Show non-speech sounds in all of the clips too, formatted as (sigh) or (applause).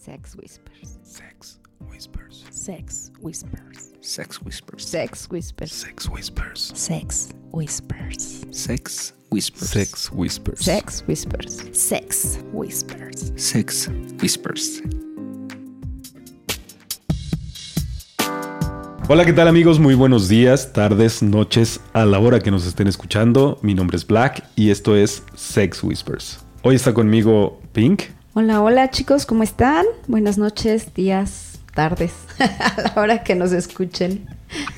Sex Whispers. Sex Whispers. Sex Whispers. Sex Whispers. Sex Whispers. Sex Whispers. Sex Whispers. Sex Whispers. Sex Whispers. Sex Whispers. Sex Whispers. Sex Whispers. Hola, ¿qué tal amigos? Muy buenos días, tardes, noches, a la hora que nos estén escuchando. Mi nombre es Black y esto es Sex Whispers. Hoy está conmigo Pink. Hola, hola chicos, ¿cómo están? Buenas noches, días, tardes, (laughs) a la hora que nos escuchen.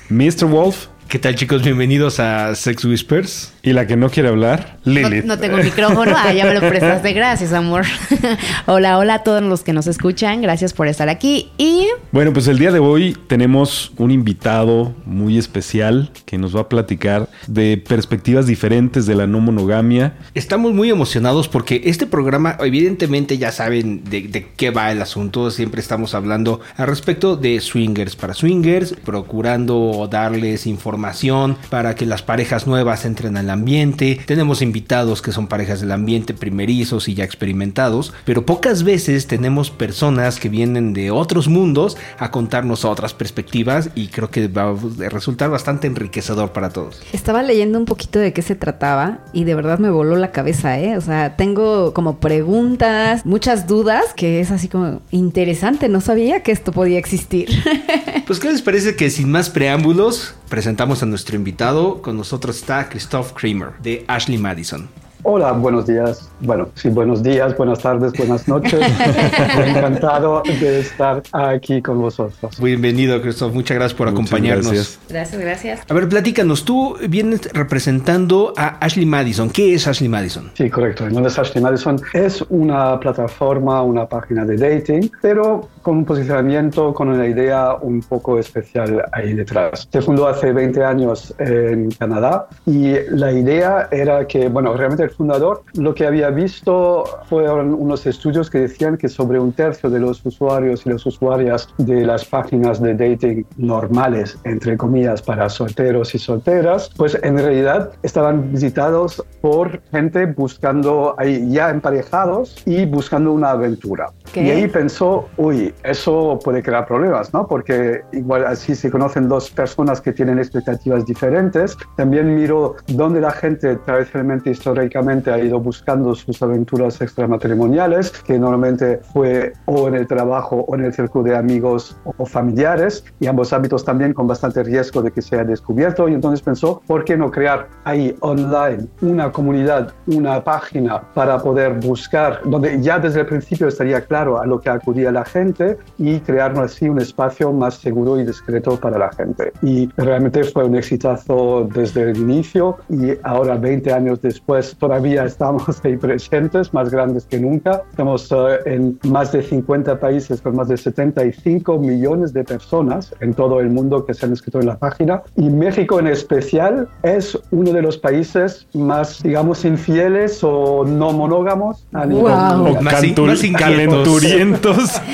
Mr. Wolf ¿Qué tal chicos? Bienvenidos a Sex Whispers. Y la que no quiere hablar, No, Lilith. no tengo micrófono, ah, ya me lo prestaste, gracias amor. (laughs) hola, hola a todos los que nos escuchan, gracias por estar aquí y Bueno, pues el día de hoy tenemos un invitado muy especial que nos va a platicar de perspectivas diferentes de la no monogamia. Estamos muy emocionados porque este programa, evidentemente ya saben de, de qué va el asunto. Siempre estamos hablando al respecto de swingers para swingers, procurando darles información para que las parejas nuevas entren al ambiente. Tenemos invitados que son parejas del ambiente primerizos y ya experimentados, pero pocas veces tenemos personas que vienen de otros mundos a contarnos otras perspectivas y creo que va a resultar bastante enriquecedor para todos. estaba leyendo un poquito de qué se trataba y de verdad me voló la cabeza, ¿eh? O sea, tengo como preguntas, muchas dudas, que es así como interesante, no sabía que esto podía existir. (laughs) Pues, ¿qué les parece que sin más preámbulos presentamos a nuestro invitado? Con nosotros está Christoph Kramer de Ashley Madison. Hola, buenos días. Bueno, sí, buenos días, buenas tardes, buenas noches. (laughs) Encantado de estar aquí con vosotros. Bienvenido, Christoph. Muchas gracias por Muchas acompañarnos. gracias. gracias, gracias. A ver, platícanos. Tú vienes representando a Ashley Madison. ¿Qué es Ashley Madison? Sí, correcto. Entonces, Ashley Madison es una plataforma, una página de dating, pero con un posicionamiento, con una idea un poco especial ahí detrás. Se fundó hace 20 años en Canadá y la idea era que, bueno, realmente el fundador lo que había visto fueron unos estudios que decían que sobre un tercio de los usuarios y las usuarias de las páginas de dating normales, entre comillas, para solteros y solteras, pues en realidad estaban visitados por gente buscando ahí ya emparejados y buscando una aventura. Ok. Y ahí pensó, uy, eso puede crear problemas, ¿no? Porque igual así se conocen dos personas que tienen expectativas diferentes. También miro dónde la gente tradicionalmente, históricamente, ha ido buscando sus aventuras extramatrimoniales, que normalmente fue o en el trabajo o en el círculo de amigos o familiares, y ambos ámbitos también con bastante riesgo de que sea descubierto. Y entonces pensó, ¿por qué no crear ahí online una comunidad, una página para poder buscar, donde ya desde el principio estaría claro a lo que acudía la gente y crear así un espacio más seguro y discreto para la gente. Y realmente fue un exitazo desde el inicio y ahora 20 años después todavía (laughs) estamos ahí presentes, más grandes que nunca. Estamos eh, en más de 50 países con más de 75 millones de personas en todo el mundo que se han inscrito en la página y México en especial es uno de los países más, digamos, infieles o no monógamos a nivel Guau. O. Más cantur- calenturientos. (laughs)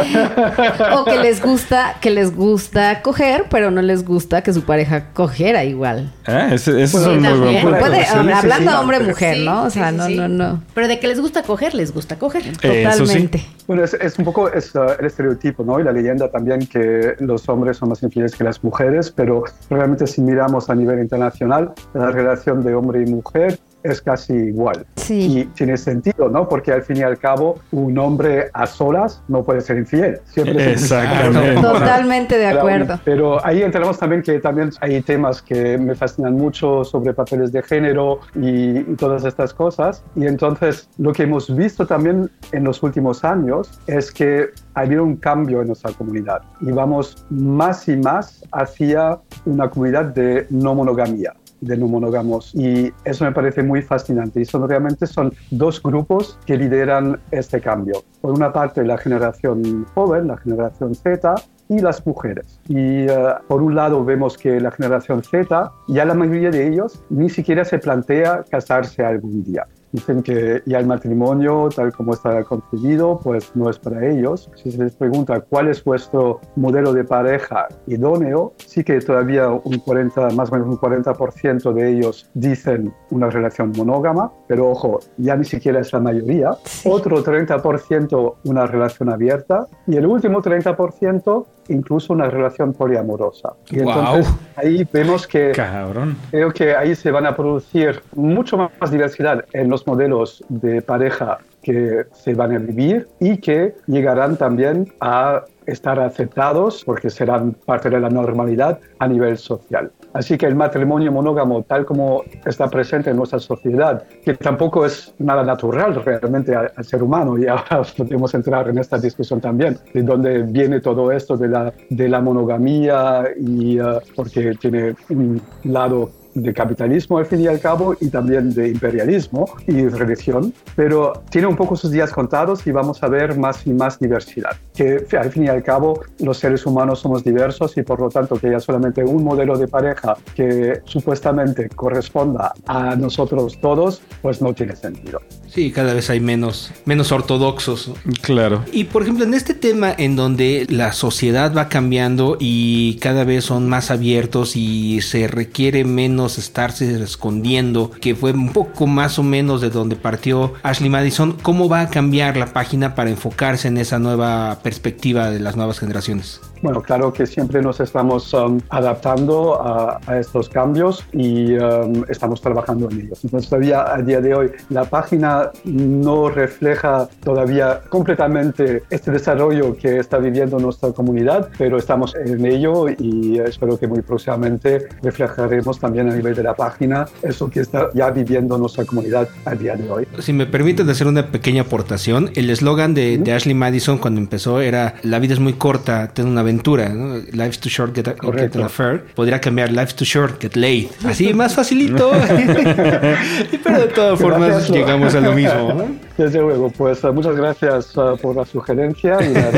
O que les gusta, que les gusta coger, pero no les gusta que su pareja cogiera igual. Ah, ese, ese es Bueno, un muy buen También. punto. Puede- sí, hablando hombre-mujer, Sí, ¿no? O sea, sí, no, sí. no, no. Pero de que les gusta coger, les gusta coger. Sí. Totalmente. Bueno, es, es un poco es, uh, el estereotipo, ¿no? Y la leyenda también que los hombres son más infieles que las mujeres, pero realmente si miramos a nivel internacional, la relación de hombre y mujer es casi igual. Sí. Y tiene sentido, ¿no? Porque al fin y al cabo, un hombre a solas no puede ser infiel. Siempre es Exactamente. (laughs) Totalmente de acuerdo. Pero ahí entramos también que también hay temas que me fascinan mucho sobre papeles de género y, y todas estas cosas. Y entonces lo que hemos visto también en los últimos años es que ha habido un cambio en nuestra comunidad y vamos más y más hacia una comunidad de no monogamia de no monógamos y eso me parece muy fascinante y son realmente son dos grupos que lideran este cambio. Por una parte la generación joven, la generación Z y las mujeres. Y eh, por un lado vemos que la generación Z, ya la mayoría de ellos ni siquiera se plantea casarse algún día. Dicen que ya el matrimonio, tal como está concebido, pues no es para ellos. Si se les pregunta cuál es vuestro modelo de pareja idóneo, sí que todavía un 40, más o menos un 40% de ellos dicen una relación monógama, pero ojo, ya ni siquiera es la mayoría. Otro 30% una relación abierta y el último 30% incluso una relación poliamorosa. Y Guau. entonces ahí vemos que Cabrón. Creo que ahí se van a producir mucho más diversidad en los modelos de pareja que se van a vivir y que llegarán también a estar aceptados porque serán parte de la normalidad a nivel social. Así que el matrimonio monógamo, tal como está presente en nuestra sociedad, que tampoco es nada natural realmente al, ser humano, y ahora (laughs) podemos entrar en esta discusión también, de dónde viene todo esto de la, de la monogamía, y eh, porque tiene un lado de capitalismo al fin y al cabo y también de imperialismo y religión, pero tiene un poco sus días contados y vamos a ver más y más diversidad. Que al fin y al cabo los seres humanos somos diversos y por lo tanto que haya solamente un modelo de pareja que supuestamente corresponda a nosotros todos, pues no tiene sentido. Sí, cada vez hay menos, menos ortodoxos. Claro. Y por ejemplo, en este tema en donde la sociedad va cambiando y cada vez son más abiertos y se requiere menos estarse escondiendo, que fue un poco más o menos de donde partió Ashley Madison, ¿cómo va a cambiar la página para enfocarse en esa nueva perspectiva de las nuevas generaciones? Bueno, claro que siempre nos estamos um, adaptando a, a, estos cambios y um, estamos trabajando en ellos. Entonces, todavía a día de hoy la página no refleja todavía completamente este desarrollo que está viviendo nuestra comunidad, pero estamos en ello y espero que muy próximamente reflejaremos también a nivel de la página eso que está ya viviendo nuestra comunidad a día de hoy. Si me permiten hacer una pequeña aportación, el eslogan de, de, Ashley Madison cuando empezó era la vida es muy corta, ten una aventura, ¿no? Life's too short, get, a, get an affair. Podría cambiar Life's too short, get laid. Así, más facilito. (laughs) Pero de todas formas gracias, llegamos a lo mismo. ¿no? Desde luego, pues muchas gracias uh, por la sugerencia y la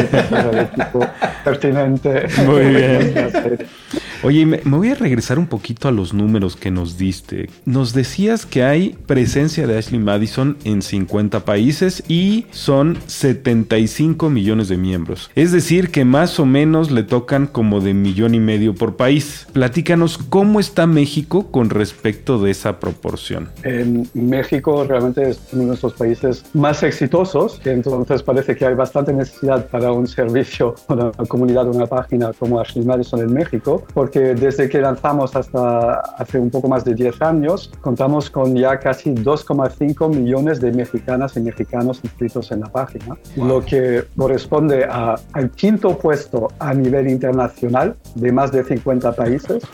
del equipo pertinente. Muy bien. (laughs) Oye, me, voy a regresar un poquito a los números que nos diste. Nos decías que hay presencia de Ashley Madison en 50 países y son 75 millones de miembros. Es decir, que más o menos le tocan como de millón y medio por país. Platícanos cómo está México con respecto de esa proporción. En México realmente es uno de nuestros países más exitosos, entonces parece que hay bastante necesidad para un servicio, (laughs) una comunidad, una página como Ashley Madison en México, porque desde que lanzamos hasta hace un poco más de 10 años, contamos con ya casi 2,5 millones de mexicanas y mexicanos inscritos en la página, wow. lo que corresponde a, al quinto puesto a nivel internacional de más de 50 países. (laughs)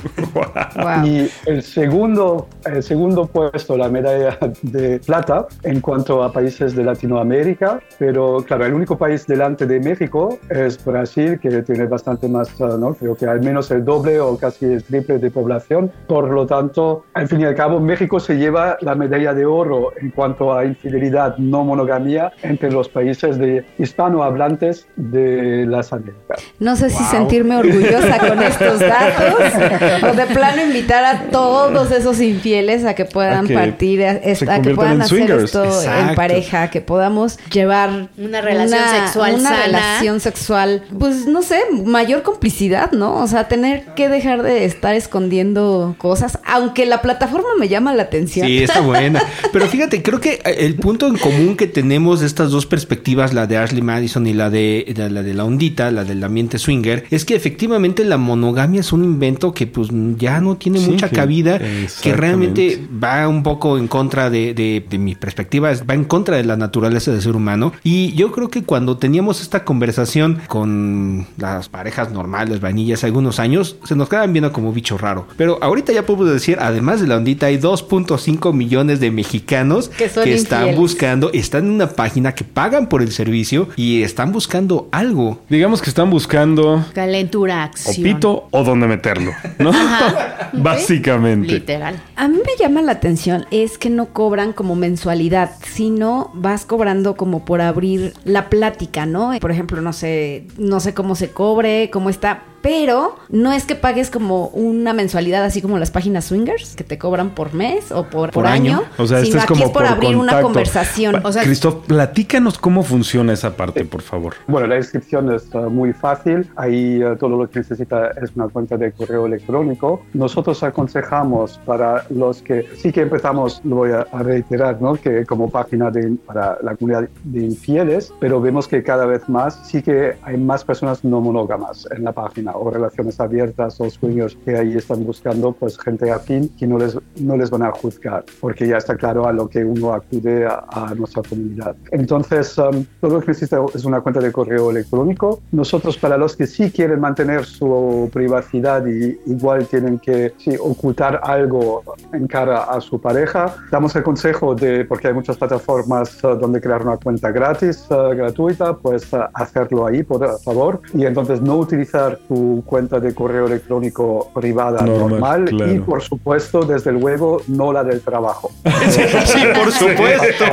Wow. Y el segundo, el segundo puesto, la medalla de plata en cuanto a países de Latinoamérica, pero claro, el único país delante de México es Brasil, que tiene bastante más, ¿no? creo que al menos el doble o casi el triple de población. Por lo tanto, al fin y al cabo, México se lleva la medalla de oro en cuanto a infidelidad, no monogamía entre los países de hispanohablantes de las Américas. No sé si wow. sentirme orgullosa (laughs) con estos datos o de plano invitar a todos esos infieles a que puedan a que partir, a, a que puedan hacer swingers. esto Exacto. en pareja, que podamos llevar una relación una, sexual una sana. relación sexual, pues no sé, mayor complicidad, ¿no? O sea, tener que dejar de estar escondiendo cosas, aunque la plataforma me llama la atención. Sí, está (laughs) buena. Pero fíjate, creo que el punto en común que tenemos de estas dos perspectivas, la de Ashley Madison y la de la, la de la ondita, la del ambiente swinger, es que efectivamente la monogamia es un invento que pues ya no tiene sí, mucha cabida, que realmente va un poco en contra de, de, de mi perspectiva, va en contra de la naturaleza del ser humano. Y yo creo que cuando teníamos esta conversación con las parejas normales, vanillas, algunos años, se nos quedaban viendo como bicho raro. Pero ahorita ya podemos decir, además de la ondita, hay 2.5 millones de mexicanos que, que están buscando, están en una página que pagan por el servicio y están buscando algo. Digamos que están buscando calentura, acción. O pito o dónde meterlo, ¿no? Ajá. (laughs) Básicamente. Literal. A mí me llama la atención es que no cobran como mensualidad, sino vas cobrando como por abrir la plática, ¿no? Por ejemplo, no sé, no sé cómo se cobre, cómo está, pero no es que pagues como una mensualidad así como las páginas swingers que te cobran por mes o por, por, año. O sea, sino es aquí como es por, abrir una conversación. O sea, Cristo, platícanos cómo funciona esa parte, por favor. Bueno, la inscripción es uh, muy fácil. Ahí uh, todo lo que necesita es una cuenta de correo electrónico. Nosotros aconsejamos para los que sí que empezamos, lo voy a, reiterar, ¿no? que como página de, para la comunidad de infieles, pero vemos que cada vez más sí que hay más personas no monógamas en la página o relaciones abiertas o sueños que ahí están buscando pues gente afín que no les, no les van a juzgar porque ya está claro a lo que uno acude a, nuestra comunidad. Entonces, um, todo lo que necesita es una cuenta de correo electrónico. Nosotros para los que sí quieren mantener su privacidad y igual tienen que sí, ocultar algo en cara a su pareja, damos el consejo de, porque hay muchas plataformas uh, donde crear una cuenta gratis, uh, gratuita, pues hacerlo ahí, por favor, y entonces no utilizar tu cuenta de correo electrónico privada normal, y por supuesto, desde luego, no la del trabajo. (laughs) sí, por supuesto.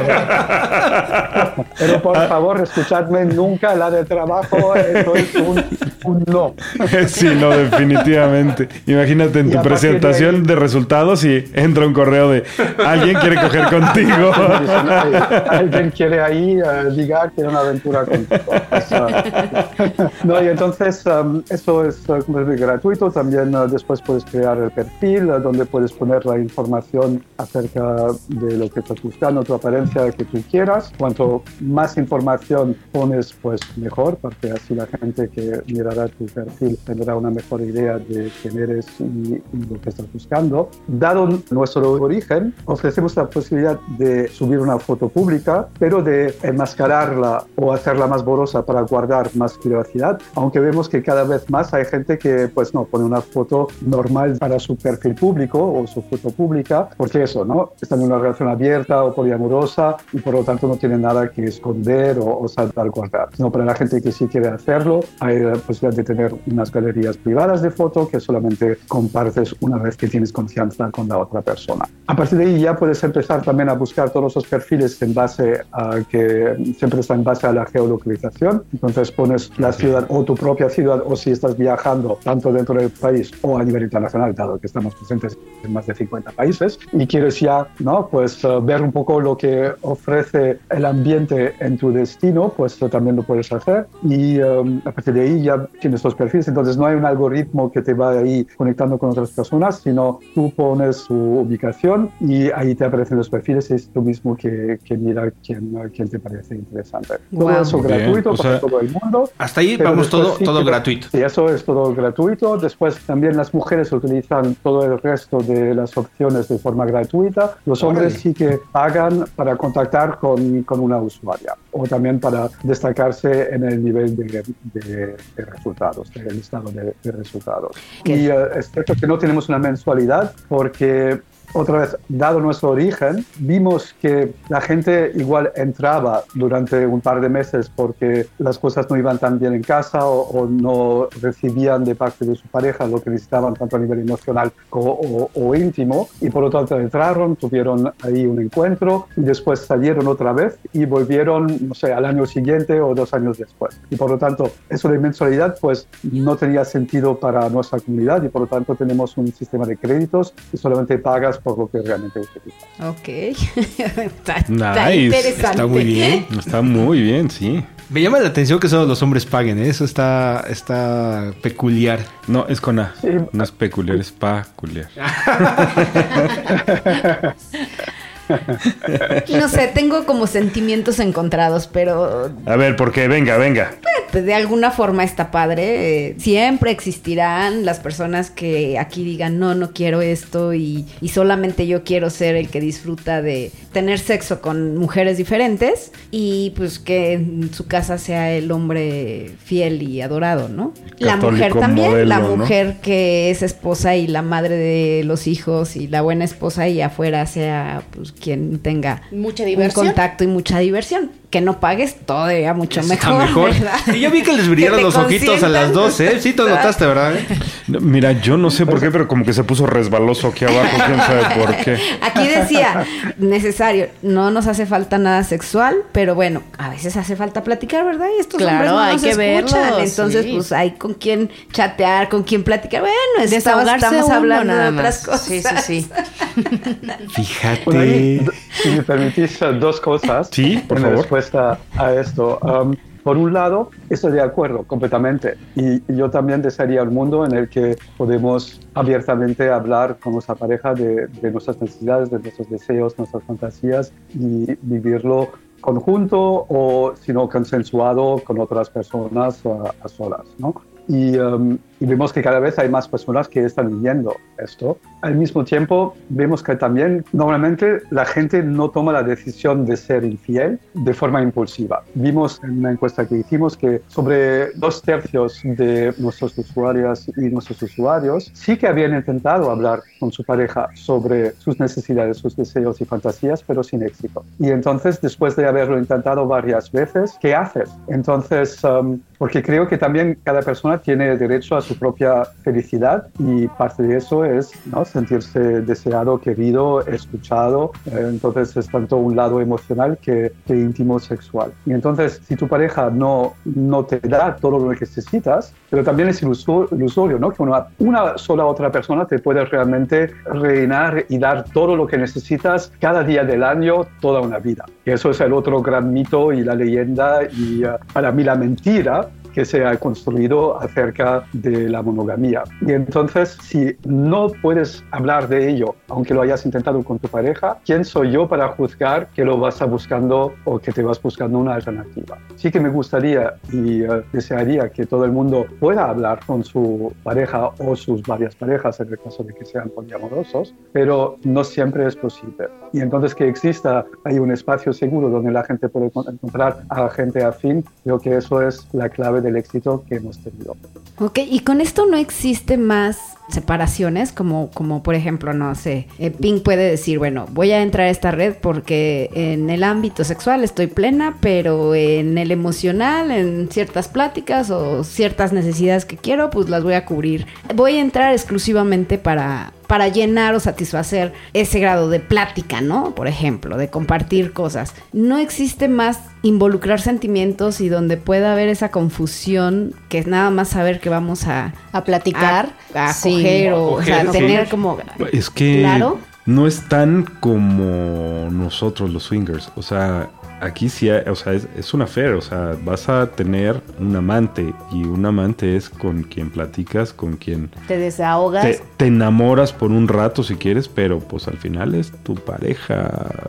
Pero por favor, escuchadme nunca la del trabajo, eso es un, no. (laughs) Sí, no, definitivamente. Imagínate en tu presentación de, resultados y entra un correo de alguien quiere coger contigo. (laughs) Alguien quiere ahí uh, ligar, quiere una aventura contigo. no, y entonces um, eso es uh, gratuito. También uh, después puedes crear el perfil donde puedes poner la información acerca de lo que estás buscando, tu apariencia que tú quieras. Cuanto más información pones, pues mejor, porque así la gente que mirará tu perfil tendrá una mejor idea de quién eres y, lo que estás buscando. Dado nuestro origen, ofrecemos la posibilidad de subir una foto pública, pero de enmascararla o hacerla más borrosa para guardar más privacidad, aunque vemos que cada vez más hay gente que pues no pone una foto normal para su perfil público o su foto pública, porque eso, ¿no? Están en una relación abierta o poliamorosa y por lo tanto no tienen nada que esconder o, o saltar guardar. No, para la gente que sí quiere hacerlo, hay la posibilidad de tener unas galerías privadas de foto que solamente compartes una vez que tienes confianza con la otra persona. A partir de ahí ya puedes empezar también a buscar todos esos perfiles en base a que siempre está en base a la geolocalización. Entonces pones la ciudad o tu propia ciudad o si estás viajando tanto dentro del país o a nivel internacional, dado que estamos presentes en más de 50 países y quieres ya, ¿no? Pues uh, ver un poco lo que ofrece el ambiente en tu destino, pues uh, también lo puedes hacer y um, a partir de ahí ya tienes los perfiles. Entonces no hay un algoritmo que te va ahí conectando con otras personas, sino tú pones su ubicación y ahí te aparecen los perfiles y es tú mismo que, que mira quién, quién te parece interesante. Todo eso gratuito para todo el mundo. Hasta ahí vamos todo, todo gratuito. Sí, eso es todo gratuito. Después también las mujeres utilizan todo el resto de las opciones de forma gratuita. Los hombres sí que pagan para contactar con, con, una usuaria o también para destacarse en el nivel de, de, resultados, del listado de, resultados. Y uh, es cierto que no tenemos una mensualidad porque otra vez, dado nuestro origen, vimos que la gente igual entraba durante un par de meses porque las cosas no iban tan bien en casa o, no recibían de parte de su pareja lo que necesitaban tanto a nivel emocional o, o, íntimo y por lo tanto entraron, tuvieron ahí un encuentro y después salieron otra vez y volvieron, no sé, al año siguiente o dos años después. Y por lo tanto, eso de mensualidad pues no tenía sentido para nuestra comunidad y por lo tanto tenemos un sistema de créditos y solamente pagas por lo que realmente utilizas. Ok. (laughs) está, interesante. Está muy bien. Está muy bien, sí. Me llama la atención que solo los hombres paguen, ¿eh? eso está, está peculiar. No, es con A. No es peculiar, es peculiar. (laughs) (laughs) (laughs) no sé, tengo como sentimientos encontrados, pero... A ver, ¿por qué? Venga, venga. Pues, de alguna forma está padre. siempre existirán las personas que aquí digan, no, no quiero esto y, solamente yo quiero ser el que disfruta de tener sexo con mujeres diferentes y pues que en su casa sea el hombre fiel y adorado, ¿no? la mujer también, la mujer que es esposa y la madre de los hijos y la buena esposa y afuera sea pues quien tenga mucha diversión. un contacto y mucha diversión que no pagues, todavía mucho mejor. mejor. Y yo vi que les brillaron (laughs) los ojitos a las dos, ¿eh? Sí, te notaste, ¿verdad? Mira, yo no sé por qué, pero como que se puso resbaloso aquí abajo, quién sabe por qué. Aquí decía, necesario, no nos hace falta nada sexual, pero bueno, a veces hace falta platicar, ¿verdad? Y estos hombres no hay que verlo. Entonces, pues hay con quién chatear, con quién platicar. Bueno, estamos, estamos hablando de otras cosas. Sí, sí, sí. (laughs) Fíjate. si me permitís dos cosas. Sí, por en respuesta a esto. Um, por un lado, estoy de acuerdo completamente y yo también desearía un mundo en el que podemos abiertamente hablar con nuestra pareja de, de nuestras necesidades, de nuestros deseos, nuestras fantasías y vivirlo conjunto o, si no, consensuado con otras personas a, a solas, ¿no? Y, um, y, vemos que cada vez hay más personas que están viviendo esto. Al mismo tiempo, vemos que también normalmente la gente no toma la decisión de ser infiel de forma impulsiva. Vimos en una encuesta que hicimos que sobre dos tercios de nuestros usuarias y nuestros usuarios sí que habían intentado hablar con su pareja sobre sus necesidades, sus deseos y fantasías, pero sin éxito. Y entonces, después de haberlo intentado varias veces, ¿qué haces? Entonces, um, porque creo que también cada persona tiene derecho a su propia felicidad y parte de eso es ¿no? sentirse deseado, querido, escuchado. Eh, entonces es tanto un lado emocional que, que, íntimo sexual. Y entonces si tu pareja no, no te da todo lo que necesitas, pero también es ilusorio, ¿no? que una, una sola otra persona te puede realmente reinar y dar todo lo que necesitas cada día del año, toda una vida. Y eso es el otro gran mito y la leyenda y uh, para mí la mentira que se ha construido acerca de la monogamía. Y entonces, si no puedes hablar de ello, aunque lo hayas intentado con tu pareja, ¿quién soy yo para juzgar que lo vas a buscando o que te vas buscando una alternativa? Sí que me gustaría y uh, desearía que todo el mundo pueda hablar con su pareja o sus varias parejas en el caso de que sean poliamorosos, pero no siempre es posible. Y entonces que exista ahí un espacio seguro donde la gente puede encontrar a gente afín, creo que eso es la clave del éxito que hemos tenido. Ok, y con esto no existe más separaciones, como, como por ejemplo, no sé, eh, Pink puede decir, bueno, voy a entrar a esta red porque en el ámbito sexual estoy plena, pero en el emocional, en ciertas pláticas o ciertas necesidades que quiero, pues las voy a cubrir. Voy a entrar exclusivamente para para llenar o satisfacer ese grado de plática, ¿no? Por ejemplo, de compartir cosas. No existe más involucrar sentimientos y donde pueda haber esa confusión que es nada más saber que vamos a, a platicar, a, o, sea, tener como... Es que... Claro. No es tan como nosotros los swingers. O sea, aquí sí, o sea, es, una fe, o sea, vas a tener un amante y un amante es con quien platicas, con quien te desahogas, te, enamoras por un rato si quieres, pero pues al final es tu pareja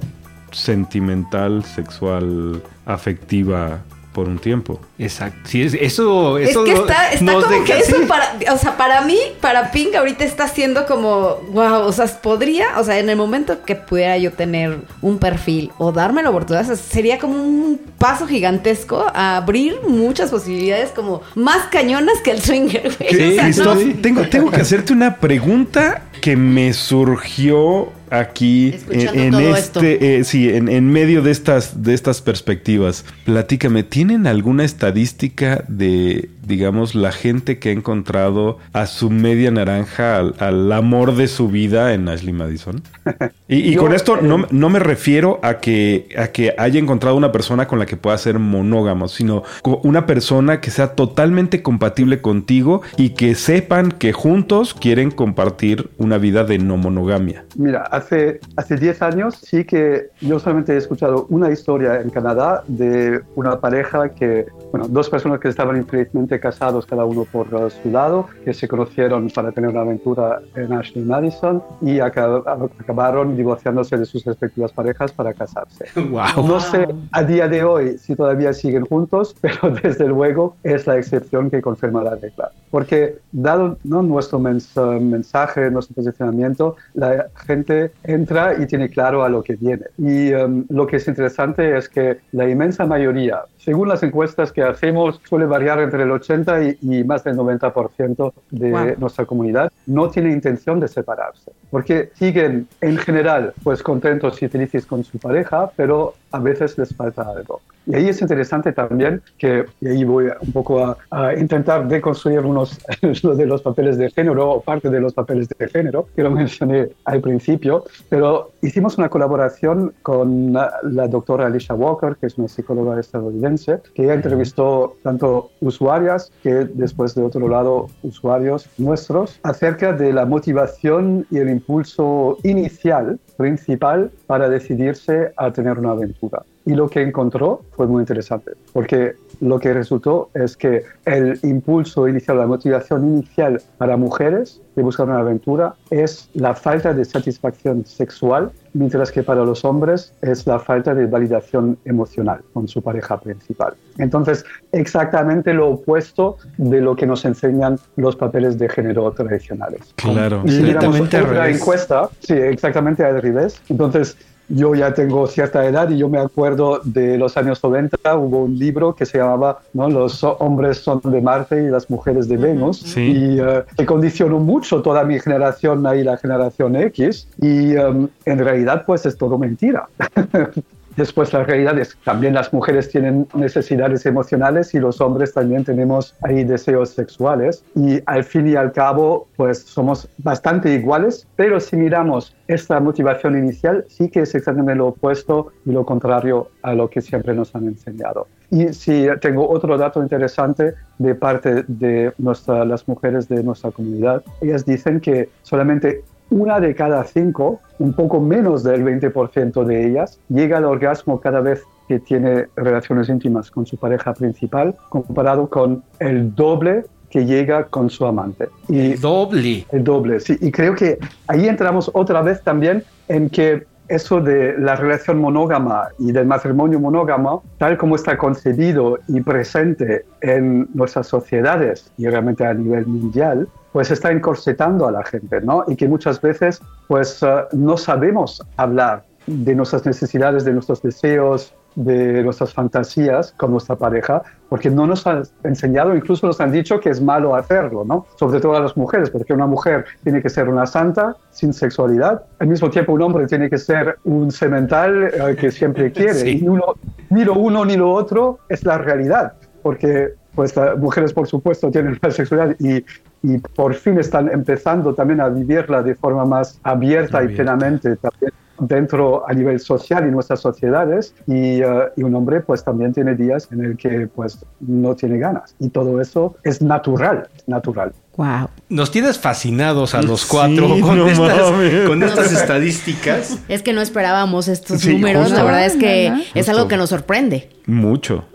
sentimental, sexual, afectiva por un tiempo. Exacto. Sí, es, eso, eso. Es que está, está como que eso para, o sea, para mí, para Pink ahorita está siendo como, wow, o sea, podría, o sea, en el momento que pudiera yo tener un perfil o darme la oportunidad, sería como un paso gigantesco a abrir muchas posibilidades como más cañonas que el swinger, güey. Sí, tengo, tengo que hacerte una pregunta que me surgió aquí en, este, eh, sí, en, en, medio de estas, de estas perspectivas. Platícame, ¿tienen alguna estadística de digamos, la gente que ha encontrado a su media naranja, al, amor de su vida en Ashley Madison. (laughs) Y, con esto no, eh, no, me refiero a que, a que haya encontrado una persona con la que pueda ser monógamo, sino una persona que sea totalmente compatible contigo y que sepan que juntos quieren compartir una vida de no monogamia. Mira, hace, hace 10 años sí que yo solamente he escuchado una historia en Canadá de una pareja que, bueno, dos personas que estaban infelizmente casados cada uno por su lado, que se conocieron para tener una aventura en Ashley Madison y acabaron divorciándose de sus respectivas parejas para casarse. (laughs) No sé a día de hoy si todavía siguen juntos, (laughs) pero desde luego es la excepción que confirma la regla. Porque dado ¿no? nuestro mensaje, nuestro posicionamiento, la gente entra y tiene claro a lo que viene. Y um, lo que es interesante es que la inmensa mayoría según las encuestas que hacemos, suele variar entre el 80 y, más del 90% de nuestra comunidad no tiene intención de separarse, porque siguen en general pues contentos y felices con su pareja, pero a veces les falta algo. Y ahí es interesante también que, y ahí voy un poco a, intentar deconstruir unos (laughs) de los papeles de género o parte de los papeles de género que lo mencioné al principio, pero hicimos una colaboración con la, doctora Alicia Walker, que es una psicóloga estadounidense, que ella entrevistó tanto usuarias que después de otro lado usuarios nuestros acerca de la motivación y el impulso inicial principal para decidirse a tener una aventura. Y lo que encontró fue muy interesante, porque lo que resultó es que el impulso inicial, la motivación inicial para mujeres de buscar una aventura es la falta de satisfacción sexual, mientras que para los hombres es la falta de validación emocional con su pareja principal. Entonces, exactamente lo opuesto de lo que nos enseñan los papeles de género tradicionales. Claro, y otra encuesta, sí, exactamente al revés. Entonces, yo ya tengo cierta edad y yo me acuerdo de los años 90, hubo un libro que se llamaba ¿no? Los hombres son de Marte y las mujeres de Venus, y uh, que condicionó mucho toda mi generación, ahí la generación X, y um, en realidad pues es todo mentira. (laughs) Después la realidad es también las mujeres tienen necesidades emocionales y los hombres también tenemos ahí deseos sexuales. Y al fin y al cabo pues somos bastante iguales, pero si miramos esta motivación inicial sí que es exactamente lo opuesto y lo contrario a lo que siempre nos han enseñado. Y si tengo otro dato interesante de parte de nuestra, las mujeres de nuestra comunidad, ellas dicen que solamente una de cada cinco, un poco menos del 20% de ellas, llega al orgasmo cada vez que tiene relaciones íntimas con su pareja principal, comparado con el doble que llega con su amante. Y el doble. El doble, sí. Y creo que ahí entramos otra vez también en que eso de la relación monógama y del matrimonio monógamo, tal como está concebido y presente en nuestras sociedades y realmente a nivel mundial, pues está encorsetando a la gente, ¿no? Y que muchas veces pues eh, no sabemos hablar de nuestras necesidades, de nuestros deseos, de nuestras fantasías con nuestra pareja, porque no nos han enseñado, incluso nos han dicho que es malo hacerlo, ¿no? Sobre todo a las mujeres, porque una mujer tiene que ser una santa sin sexualidad, al mismo tiempo un hombre tiene que ser un semental eh, que siempre (laughs) quiere, y uno, ni lo uno ni lo otro es la realidad, porque pues las mujeres por supuesto tienen (laughs) la sexualidad y y por fin están empezando también a vivirla de forma más abierta, y plenamente también dentro a nivel social y nuestras sociedades y, uh, y, un hombre pues también tiene días en el que pues no tiene ganas y todo eso es natural, natural. Wow. Nos tienes fascinados a los cuatro con, estas, estadísticas. Es que no esperábamos estos números. La verdad es que es algo que nos sorprende. Mucho.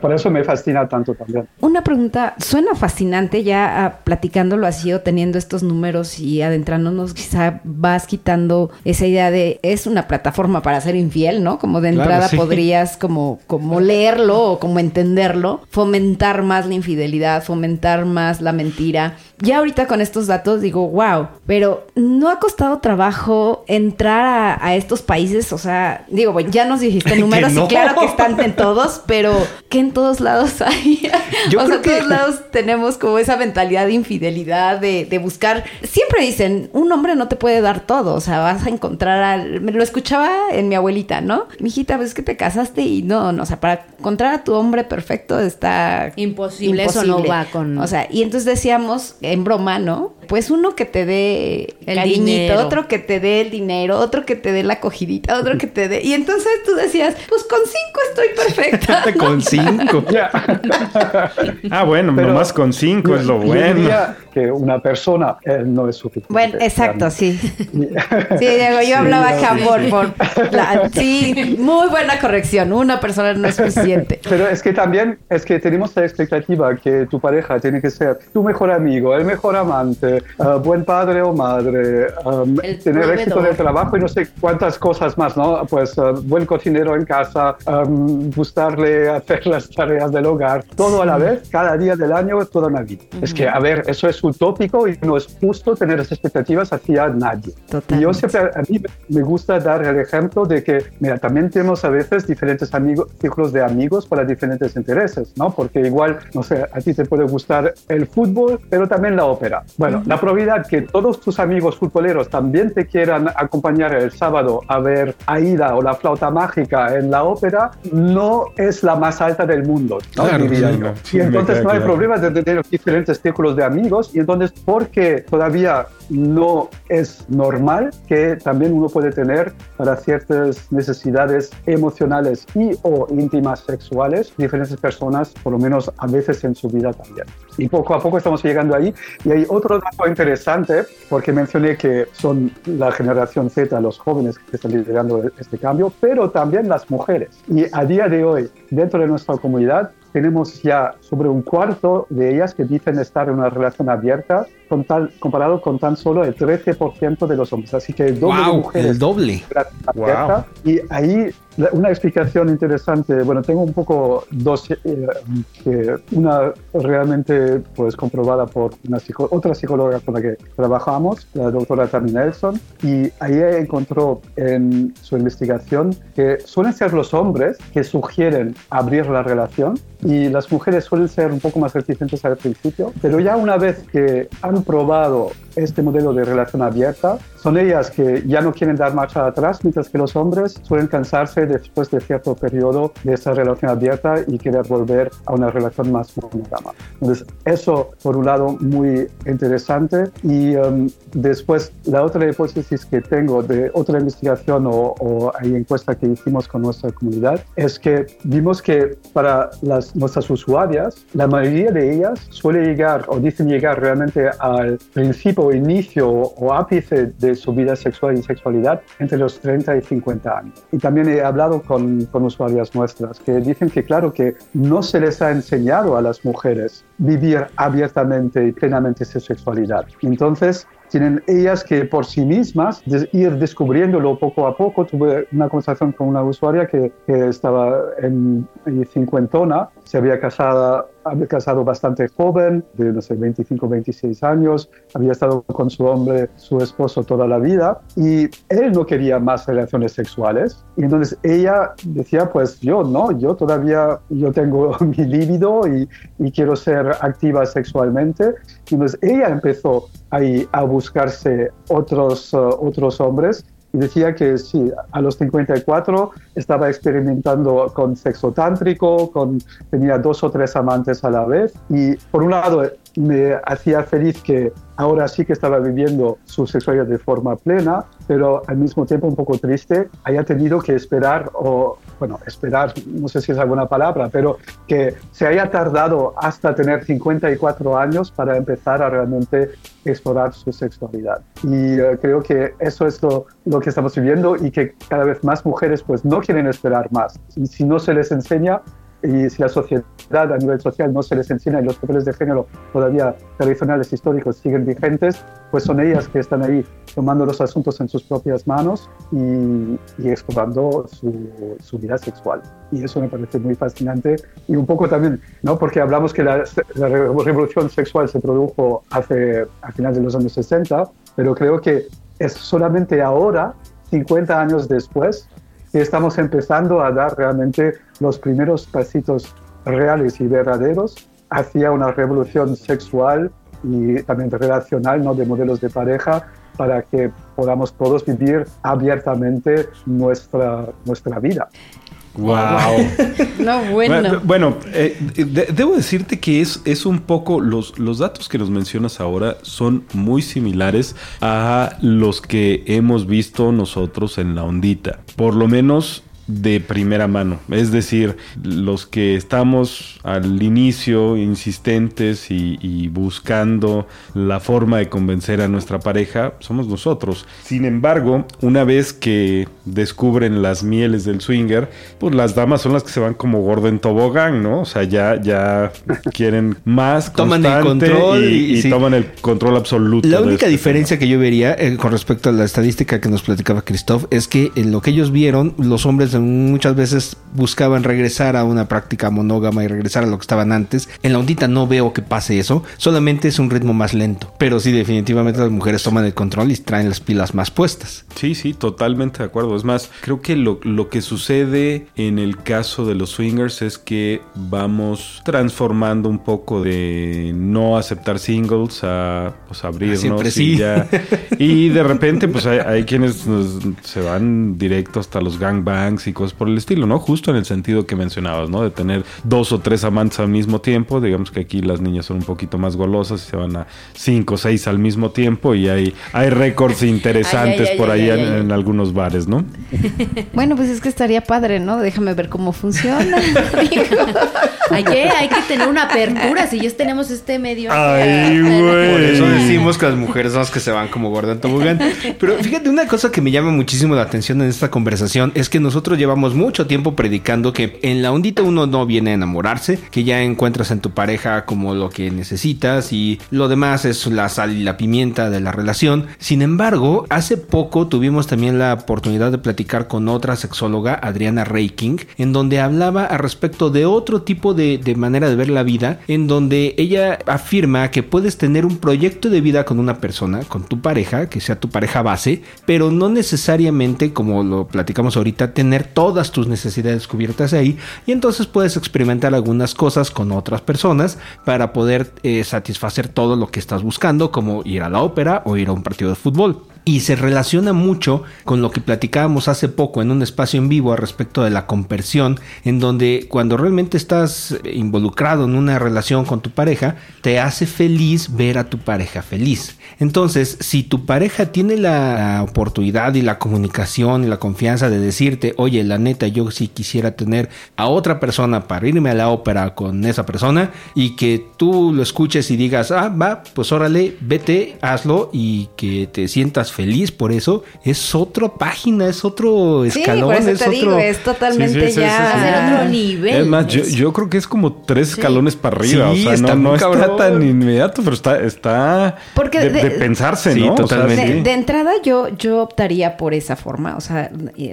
por, eso me fascina tanto también. Una pregunta, suena fascinante ya ah, platicándolo así o teniendo estos números y adentrándonos, quizá vas quitando esa idea de es una plataforma para ser infiel, ¿no? Como de entrada podrías como, como leerlo o como entenderlo, fomentar más la infidelidad, fomentar más la mentira ya ahorita con estos datos digo, wow, pero no ha costado trabajo entrar a, estos países, o sea, digo, bueno, ya nos dijiste (laughs) números y claro que están en todos, pero que en todos lados hay. Yo (laughs) o sea, en todos lados tenemos como esa mentalidad de infidelidad, de, de, buscar. Siempre dicen, un hombre no te puede dar todo, o sea, vas a encontrar al. Me lo escuchaba en mi abuelita, ¿no? Mijita, pues es que te casaste y no, no, o sea, para encontrar a tu hombre perfecto está imposible. Eso no va con. O sea, y entonces decíamos en broma, ¿no? Pues uno que te dé el cariñito, otro que te dé el dinero, otro que te dé la cogidita, otro que te dé. Y entonces tú decías, pues con cinco estoy perfecta. (laughs) con cinco. ah, bueno, pero nomás con cinco es lo bueno. que una persona eh, no es suficiente. Bueno, exacto, sí. (laughs) sí, Diego, yo hablaba acá por, sí, muy buena corrección. Una persona no es suficiente. Pero es que también es que tenemos la expectativa que tu pareja tiene que ser tu mejor amigo, amigo, el mejor amante, uh, buen padre o madre, um, tener éxito en el trabajo y no sé cuántas cosas más, ¿no? Pues uh, buen cocinero en casa, um, gustarle hacer (laughs) las tareas del hogar, todo a la vez, cada día del año, toda una vida. Es que, a ver, eso es utópico y no es justo tener esas expectativas hacia nadie. Y yo siempre, a mí me gusta dar el ejemplo de que, mira, también tenemos a veces diferentes amigos, círculos de amigos para diferentes intereses, ¿no? Porque igual, no sé, a ti te puede gustar el fútbol, pero también la ópera. Bueno, la probabilidad que todos tus amigos futboleros también te quieran acompañar el sábado a ver Aida o la flauta mágica en la ópera no es la más alta del mundo, ¿no? y entonces no hay problema de tener diferentes círculos de amigos. Y entonces porque todavía no es normal que también uno puede tener para ciertas necesidades emocionales y o íntimas sexuales diferentes personas, por lo menos a veces en su vida también. Y poco a poco estamos llegando ahí. Y hay otro dato interesante, porque mencioné que son la generación Z, los jóvenes que están liderando este cambio, pero también las mujeres. Y a día de hoy, dentro de nuestra comunidad, tenemos ya sobre un cuarto de ellas que dicen estar en una relación abierta con tal, comparado con tan solo el 13% de los hombres. Así que el doble de mujeres. El doble. Y ahí una explicación interesante, bueno, tengo un poco dos, eh, una realmente pues comprobada por una otra psicóloga con la que trabajamos, la doctora Tammy Nelson, y ahí encontró en su investigación que suelen ser los hombres que sugieren abrir la relación y las mujeres suelen ser un poco más reticentes al principio, pero ya una vez que han probado este modelo de relación abierta, son ellas que ya no quieren dar marcha atrás, mientras que los hombres suelen cansarse después de cierto periodo de esa relación abierta y querer volver a una relación más monógama. Entonces, eso por un lado muy interesante y um, después la otra hipótesis que tengo de otra investigación o, o hay encuesta que hicimos con nuestra comunidad es que vimos que para las, nuestras usuarias, la mayoría de ellas suele llegar o dicen llegar realmente al principio, inicio o ápice de su vida sexual y sexualidad entre los 30 y 50 años. Y también he hablado con, con usuarias nuestras que dicen que claro que no se les ha enseñado a las mujeres vivir abiertamente y plenamente su sexualidad. Entonces, tienen ellas que por sí mismas ir descubriéndolo poco a poco. Tuve una conversación con una usuaria que, que estaba en, en cincuentona, se había casado había casado bastante joven, de no sé, 25, 26 años, había estado con su hombre, su esposo toda la vida, y él no quería más relaciones sexuales. Y entonces ella decía, pues yo no, yo todavía, yo tengo (laughs) mi líbido y, y quiero ser activa sexualmente. Y entonces ella empezó ahí a buscarse otros, uh, otros hombres. Y decía que sí, a los 54 estaba experimentando con sexo tántrico, con, tenía dos o tres amantes a la vez. Y por un lado me hacía feliz que ahora sí que estaba viviendo su sexualidad de forma plena, pero al mismo tiempo un poco triste, haya tenido que esperar, o bueno, esperar, no sé si es alguna palabra, pero que se haya tardado hasta tener 54 años para empezar a realmente explorar su sexualidad. Y uh, creo que eso es lo, lo, que estamos viviendo y que cada vez más mujeres pues no quieren esperar más. Y si no se les enseña, y si la sociedad a nivel social no se les enseña y los papeles de género todavía tradicionales históricos siguen vigentes, pues son ellas que están ahí tomando los asuntos en sus propias manos y, y explorando su, su, vida sexual. Y eso me parece muy fascinante y un poco también, ¿no? porque hablamos que la, la revolución sexual se produjo hace, a finales de los años 60, pero creo que es solamente ahora, 50 años después, y estamos empezando a dar realmente los primeros pasitos reales y verdaderos hacia una revolución sexual y también relacional, ¿no? de modelos de pareja, para que podamos todos vivir abiertamente nuestra, nuestra vida. Wow. (laughs) no, bueno. Bueno, eh, de, debo decirte que es, es un poco, los, los datos que nos mencionas ahora son muy similares a los que hemos visto nosotros en la ondita. Por lo menos de primera mano. Es decir, los que estamos al inicio insistentes y, buscando la forma de convencer a nuestra pareja, somos nosotros. Sin embargo, una vez que descubren las mieles del swinger, pues las damas son las que se van como gordo en tobogán, ¿no? O sea, ya, ya quieren más toman el control y, toman el control absoluto. La única este diferencia que yo vería eh, con respecto a la estadística que nos platicaba Christoph es que en lo que ellos vieron, los hombres muchas veces buscaban regresar a una práctica monógama y regresar a lo que estaban antes. En la ondita no veo que pase eso, solamente es un ritmo más lento. Pero sí, definitivamente las mujeres toman el control y traen las pilas más puestas. Sí, sí, totalmente de acuerdo. Es más, creo que lo, lo que sucede en el caso de los swingers es que vamos transformando un poco de no aceptar singles a pues, abrirnos y ya. (laughs) Y de repente, pues hay, quienes se van directo hasta los gangbangs y cosas por el estilo, ¿no? Justo en el sentido que mencionabas, ¿no? De tener dos o tres amantes al mismo tiempo. Digamos que aquí las niñas son un poquito más golosas y se van a cinco o seis al mismo tiempo y hay, hay récords interesantes por ahí en, algunos bares, ¿no? (laughs) Bueno, pues es que estaría padre, ¿no? Déjame ver cómo funciona. (laughs) hay, que, hay que tener una apertura. Si ya tenemos este medio. Ay, güey. Por eso decimos que las mujeres son las que se van como gorda en tobogán. Pero fíjate, una cosa que me llama muchísimo la atención en esta conversación es que nosotros llevamos mucho tiempo predicando que en la ondita uno no viene a enamorarse, que ya encuentras en tu pareja como lo que necesitas y lo demás es la sal y la pimienta de la relación. Sin embargo, hace poco tuvimos también la oportunidad de platicar con otra sexóloga, Adriana Reiking, en donde hablaba a respecto de otro tipo de manera de ver la vida, en donde ella afirma que puedes tener un proyecto de vida con una persona, con tu pareja, que sea tu pareja base, pero no necesariamente, como lo platicamos ahorita, tener todas tus necesidades cubiertas ahí y entonces puedes experimentar algunas cosas con otras personas para poder eh, satisfacer todo lo que estás buscando, como ir a la ópera o ir a un partido de fútbol y se relaciona mucho con lo que platicábamos hace poco en un espacio en vivo respecto de la conversión, en donde cuando realmente estás involucrado en una relación con tu pareja, te hace feliz ver a tu pareja feliz. Entonces, si tu pareja tiene la oportunidad y la comunicación y la confianza de decirte, oye, la neta, yo sí quisiera tener a otra persona para irme a la ópera con esa persona y que tú lo escuches y digas, ah, va, pues órale, vete, hazlo y que te sientas feliz por eso, es otra página, es otro escalón. es, otro... es totalmente ya otro nivel. Es más, yo, creo que es como tres escalones para arriba. o sea, no, no está tan inmediato, pero está, está Porque de, pensarse, ¿no? Totalmente. de, entrada yo, yo optaría por esa forma. O sea,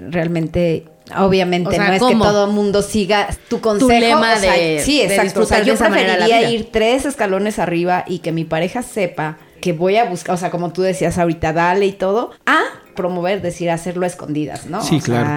realmente Obviamente, no es que todo el mundo siga tu consejo. Tu lema de, sí, exacto. o sea, yo preferiría ir tres escalones arriba y que mi pareja sepa que voy a buscar, o sea, como tú decías ahorita, dale y todo, a promover, decir, hacerlo a escondidas, ¿no? Sí, claro.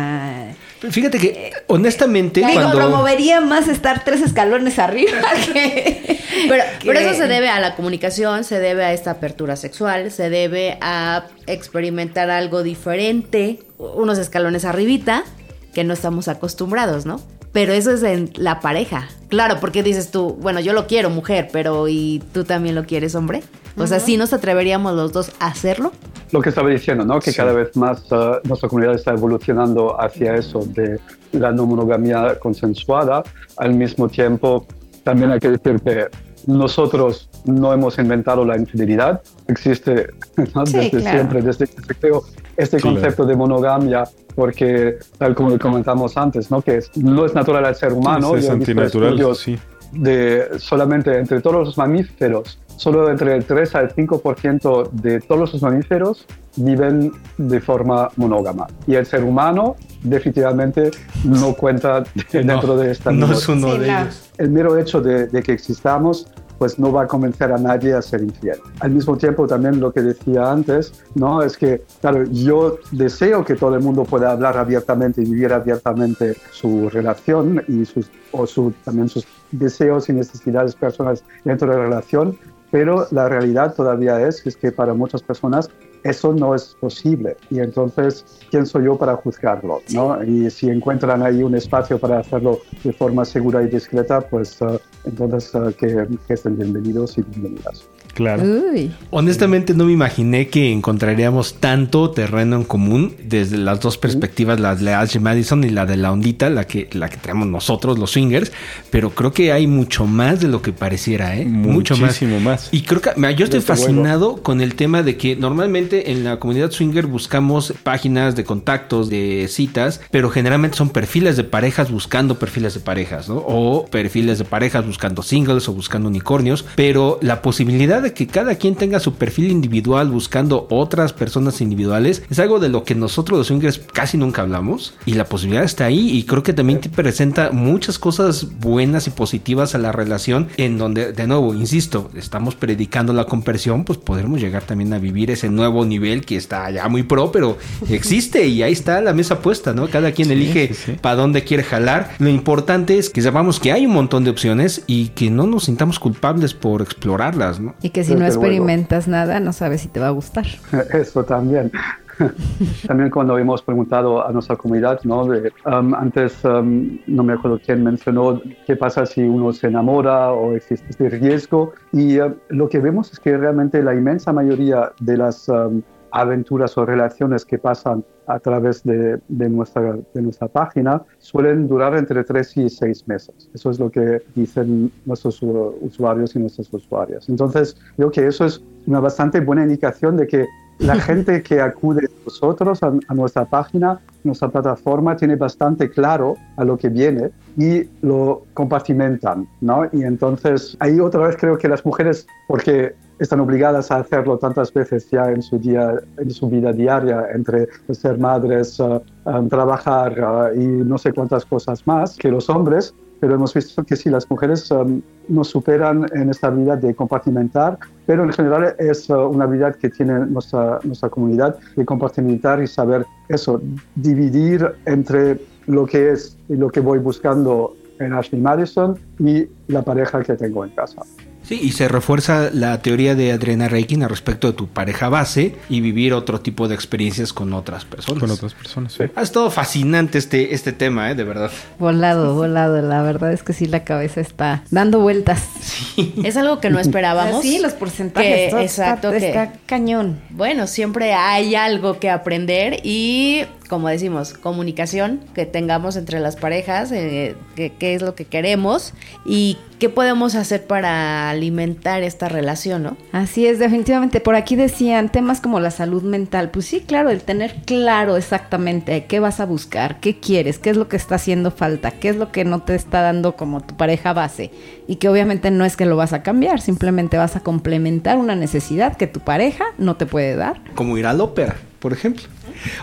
Fíjate que, honestamente, cuando... promovería más estar tres escalones arriba (laughs) que... Pero, pero eso se debe a la comunicación, se debe a esta apertura sexual, se debe a experimentar algo diferente, unos escalones arribita, que no estamos acostumbrados, ¿no? Pero eso es en la pareja. Claro, porque dices tú, bueno, yo lo quiero mujer, pero ¿y tú también lo quieres hombre? O sea, ¿sí nos atreveríamos los dos a hacerlo? Lo que estaba diciendo, ¿no? Que cada vez más uh, nuestra comunidad está evolucionando hacia eso de la no monogamia consensuada. Al mismo tiempo, también hay que decir que nosotros no hemos inventado la infidelidad, existe (laughs) desde siempre, desde que se creó este concepto de monogamia, porque tal como comentamos antes, ¿no? que no es natural al ser humano. es antinatural, sí. De solamente entre todos los mamíferos, solo entre el 3 al 5% de todos los mamíferos viven de forma monógama. Y el ser humano definitivamente no cuenta (laughs) dentro de esta No es uno de ellos. El mero hecho de, de que existamos pues no va a convencer a nadie a ser infiel. Al mismo tiempo, también lo que decía antes, ¿no? Es que, claro, yo deseo que todo el mundo pueda hablar abiertamente y vivir abiertamente su relación y sus, o su, también sus deseos y necesidades personales dentro de la relación, pero la realidad todavía es, es que para muchas personas eso no es posible. Y entonces, ¿quién soy yo para juzgarlo? ¿no? Y si encuentran ahí un espacio para hacerlo de forma segura y discreta, pues uh, entonces uh, que, que estén bienvenidos y bienvenidas. Claro. Honestamente no me imaginé que encontraríamos tanto terreno en común desde las dos perspectivas, la de Ashley Madison y la de la ondita, la que, la que tenemos nosotros, los swingers, pero creo que hay mucho más de lo que pareciera, ¿eh? Mucho Muchísimo más. Y creo que yo estoy fascinado con el tema de que normalmente en la comunidad swinger buscamos páginas de contactos, de citas, pero generalmente son perfiles de parejas buscando perfiles de parejas, ¿no? O perfiles de parejas buscando singles o buscando unicornios, pero la posibilidad de que cada quien tenga su perfil individual buscando otras personas individuales es algo de lo que nosotros los swingers casi nunca hablamos y la posibilidad está ahí y creo que también te presenta muchas cosas buenas y positivas a la relación en donde de nuevo insisto estamos predicando la conversión pues podremos llegar también a vivir ese nuevo nivel que está ya muy pro pero existe y ahí está la mesa puesta no cada quien elige para dónde quiere jalar. Lo importante es que sepamos que hay un montón de opciones y que no nos sintamos culpables por explorarlas no que si no experimentas nada, no sabes si te va a gustar. (laughs) Eso también. (laughs) También cuando hemos preguntado a nuestra comunidad, ¿no? Um, antes um, no me acuerdo quién mencionó qué pasa si uno se enamora o existe este riesgo. Y uh, lo que vemos es que realmente la inmensa mayoría de las um, aventuras o relaciones que pasan a través de, nuestra, de nuestra página suelen durar entre tres y seis meses. Eso es lo que dicen nuestros usuarios y nuestras usuarias. Entonces, creo que eso es una bastante buena indicación de que la (laughs) gente que acude a nosotros, a, a, nuestra página, nuestra plataforma, tiene bastante claro a lo que viene y lo compartimentan, ¿no? Y entonces ahí otra vez creo que las mujeres, porque están obligadas a hacerlo tantas veces ya en su, día, en su vida diaria, entre ser madres, uh, um, trabajar uh, y no sé cuántas cosas más que los hombres, pero hemos visto que sí, las mujeres um, nos superan en esta habilidad de compartimentar, pero en general es uh, una habilidad que tiene nuestra, nuestra comunidad de compartimentar y saber eso, dividir entre lo que es y lo que voy buscando en Ashley Madison y la pareja que tengo en casa. Sí, y se refuerza la teoría de Adriana Reikin al respecto de tu pareja base y vivir otro tipo de experiencias con otras personas. Con otras personas, sí. Ha estado fascinante este, este tema, ¿eh? de verdad. Volado, volado. La verdad es que sí, la cabeza está dando vueltas. Sí. (laughs) Es algo que no esperábamos. Sí, los porcentajes. exacto. que, está cañón. Bueno, siempre hay algo que aprender y como decimos, comunicación que tengamos entre las parejas, eh, qué es lo que queremos y qué podemos hacer para alimentar esta relación, ¿no? Así es, definitivamente. Por aquí decían temas como la salud mental. Pues sí, claro, el tener claro exactamente qué vas a buscar, qué quieres, qué es lo que está haciendo falta, qué es lo que no te está dando como tu pareja base. Y que obviamente no es que lo vas a cambiar, simplemente vas a complementar una necesidad que tu pareja no te puede dar. Como ir al ópera, por ejemplo.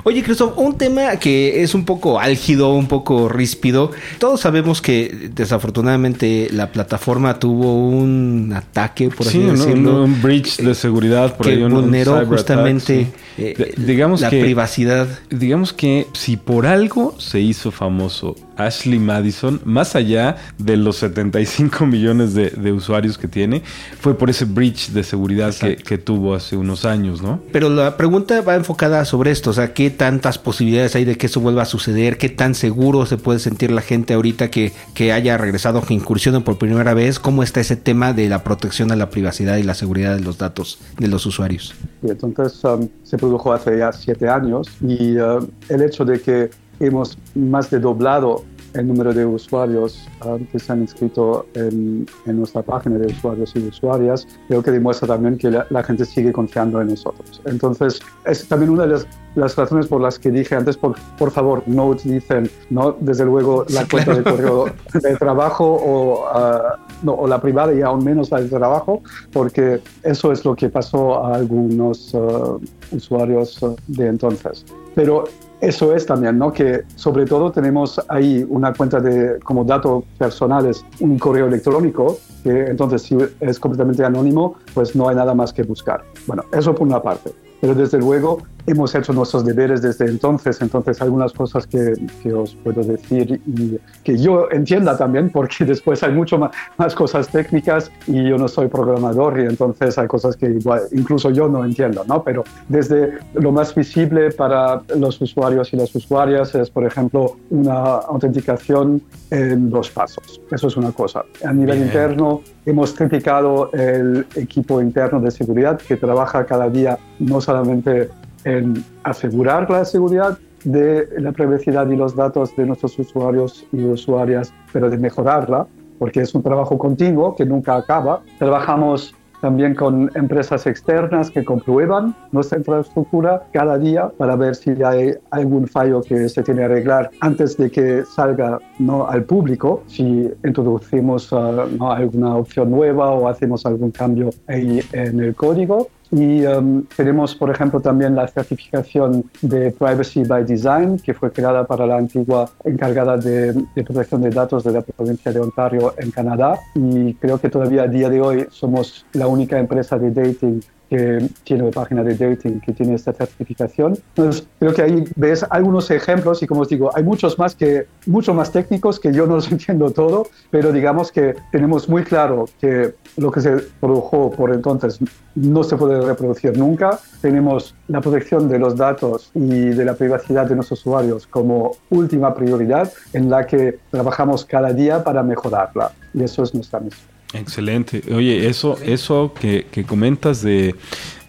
Oye, Cristo, un tema que es un poco álgido, un poco ríspido. Todos sabemos que desafortunadamente la plataforma tuvo un ataque, por así decirlo. un breach de seguridad por que vulneró justamente eh, digamos la privacidad. Digamos que si por algo se hizo famoso Ashley Madison, más allá de los 75 millones de, usuarios que tiene, fue por ese breach de seguridad que, tuvo hace unos años, ¿no? Pero la pregunta va enfocada sobre esto, o sea, ¿qué tantas posibilidades hay de que eso vuelva a suceder? ¿Qué tan seguro se puede sentir la gente ahorita que, que haya regresado, que incursione por primera vez? ¿Cómo está ese tema de la protección a la privacidad y la seguridad de los datos de los usuarios? Entonces um, se produjo hace ya siete años y uh, el hecho de que hemos más de doblado el número de usuarios ah, que se han inscrito en, nuestra página de usuarios y usuarias, creo que demuestra también que la, gente sigue confiando en nosotros. Entonces, es también una de las, razones por las que dije antes, por, por favor, no utilicen, no, desde luego, la cuenta de correo (laughs) de trabajo o, ah, no, o, la privada y aún menos la de trabajo, porque eso es lo que pasó a algunos ah, usuarios de entonces. Pero eso es también, ¿no? Que sobre todo tenemos ahí una cuenta de, como datos personales, un correo electrónico, que entonces si es completamente anónimo, pues no hay nada más que buscar. Bueno, eso por una parte. Pero desde luego hemos hecho nuestros deberes desde entonces, entonces algunas cosas que, que, os puedo decir y que yo entienda también, porque (laughs) después hay mucho más, más, cosas técnicas y yo no soy programador y entonces hay cosas que igual, incluso yo no entiendo, ¿no? Pero desde lo más visible para los usuarios y las usuarias es, por ejemplo, una autenticación en dos pasos. Eso es una cosa. A nivel interno, hemos criticado el equipo interno de seguridad que trabaja cada día no solamente en asegurar la seguridad de la privacidad y los datos de nuestros usuarios y usuarias, pero de mejorarla, porque es un trabajo continuo que nunca acaba. Trabajamos también con empresas externas que comprueban nuestra infraestructura cada día para ver si hay algún fallo que se tiene que arreglar antes de que salga ¿no? al público, si introducimos uh, ¿no? alguna opción nueva o hacemos algún cambio ahí en el código. Y um, tenemos, por ejemplo, también la certificación de Privacy by Design, que fue creada para la antigua encargada de, de, protección de datos de la provincia de Ontario en Canadá. Y creo que todavía a día de hoy somos la única empresa de dating que tiene una página de dating que tiene esta certificación. Entonces, creo que ahí ves algunos ejemplos y como os digo, hay muchos más que mucho más técnicos que yo no los (laughs) entiendo todo, pero digamos que tenemos muy claro que lo que se produjo por entonces no se puede reproducir nunca. Tenemos la protección de los datos y de la privacidad de nuestros usuarios como última prioridad en la que trabajamos cada día para mejorarla. Y eso es nuestra misión. Excelente. Oye, eso, eso que, que comentas de,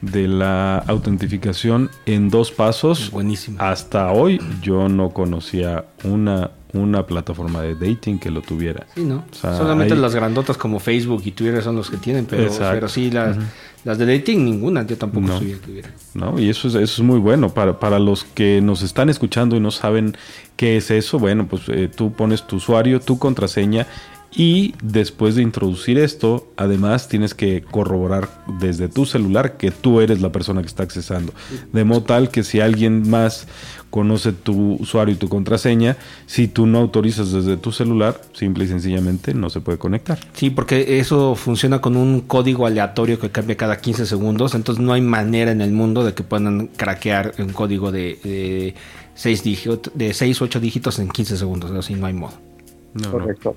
de, la autentificación en dos pasos. Buenísimo. Hasta hoy yo no conocía una, una plataforma de dating que lo tuviera. Sí, ¿no? Solamente las grandotas como Facebook y Twitter son los que tienen, pero, pero sí, las, las, de dating ninguna, yo tampoco sabía que hubiera. No, y eso es, eso es muy bueno. Para, para los que nos están escuchando y no saben qué es eso, bueno, pues eh, tú pones tu usuario, tu contraseña y después de introducir esto, además tienes que corroborar desde tu celular que tú eres la persona que está accesando. De modo tal que si alguien más conoce tu usuario y tu contraseña, si tú no autorizas desde tu celular, simple y sencillamente no se puede conectar. Sí, porque eso funciona con un código aleatorio que cambia cada 15 segundos, entonces no hay manera en el mundo de que puedan craquear un código de, 6 de 6 o 8 dígitos en 15 segundos, así no hay modo. Correcto.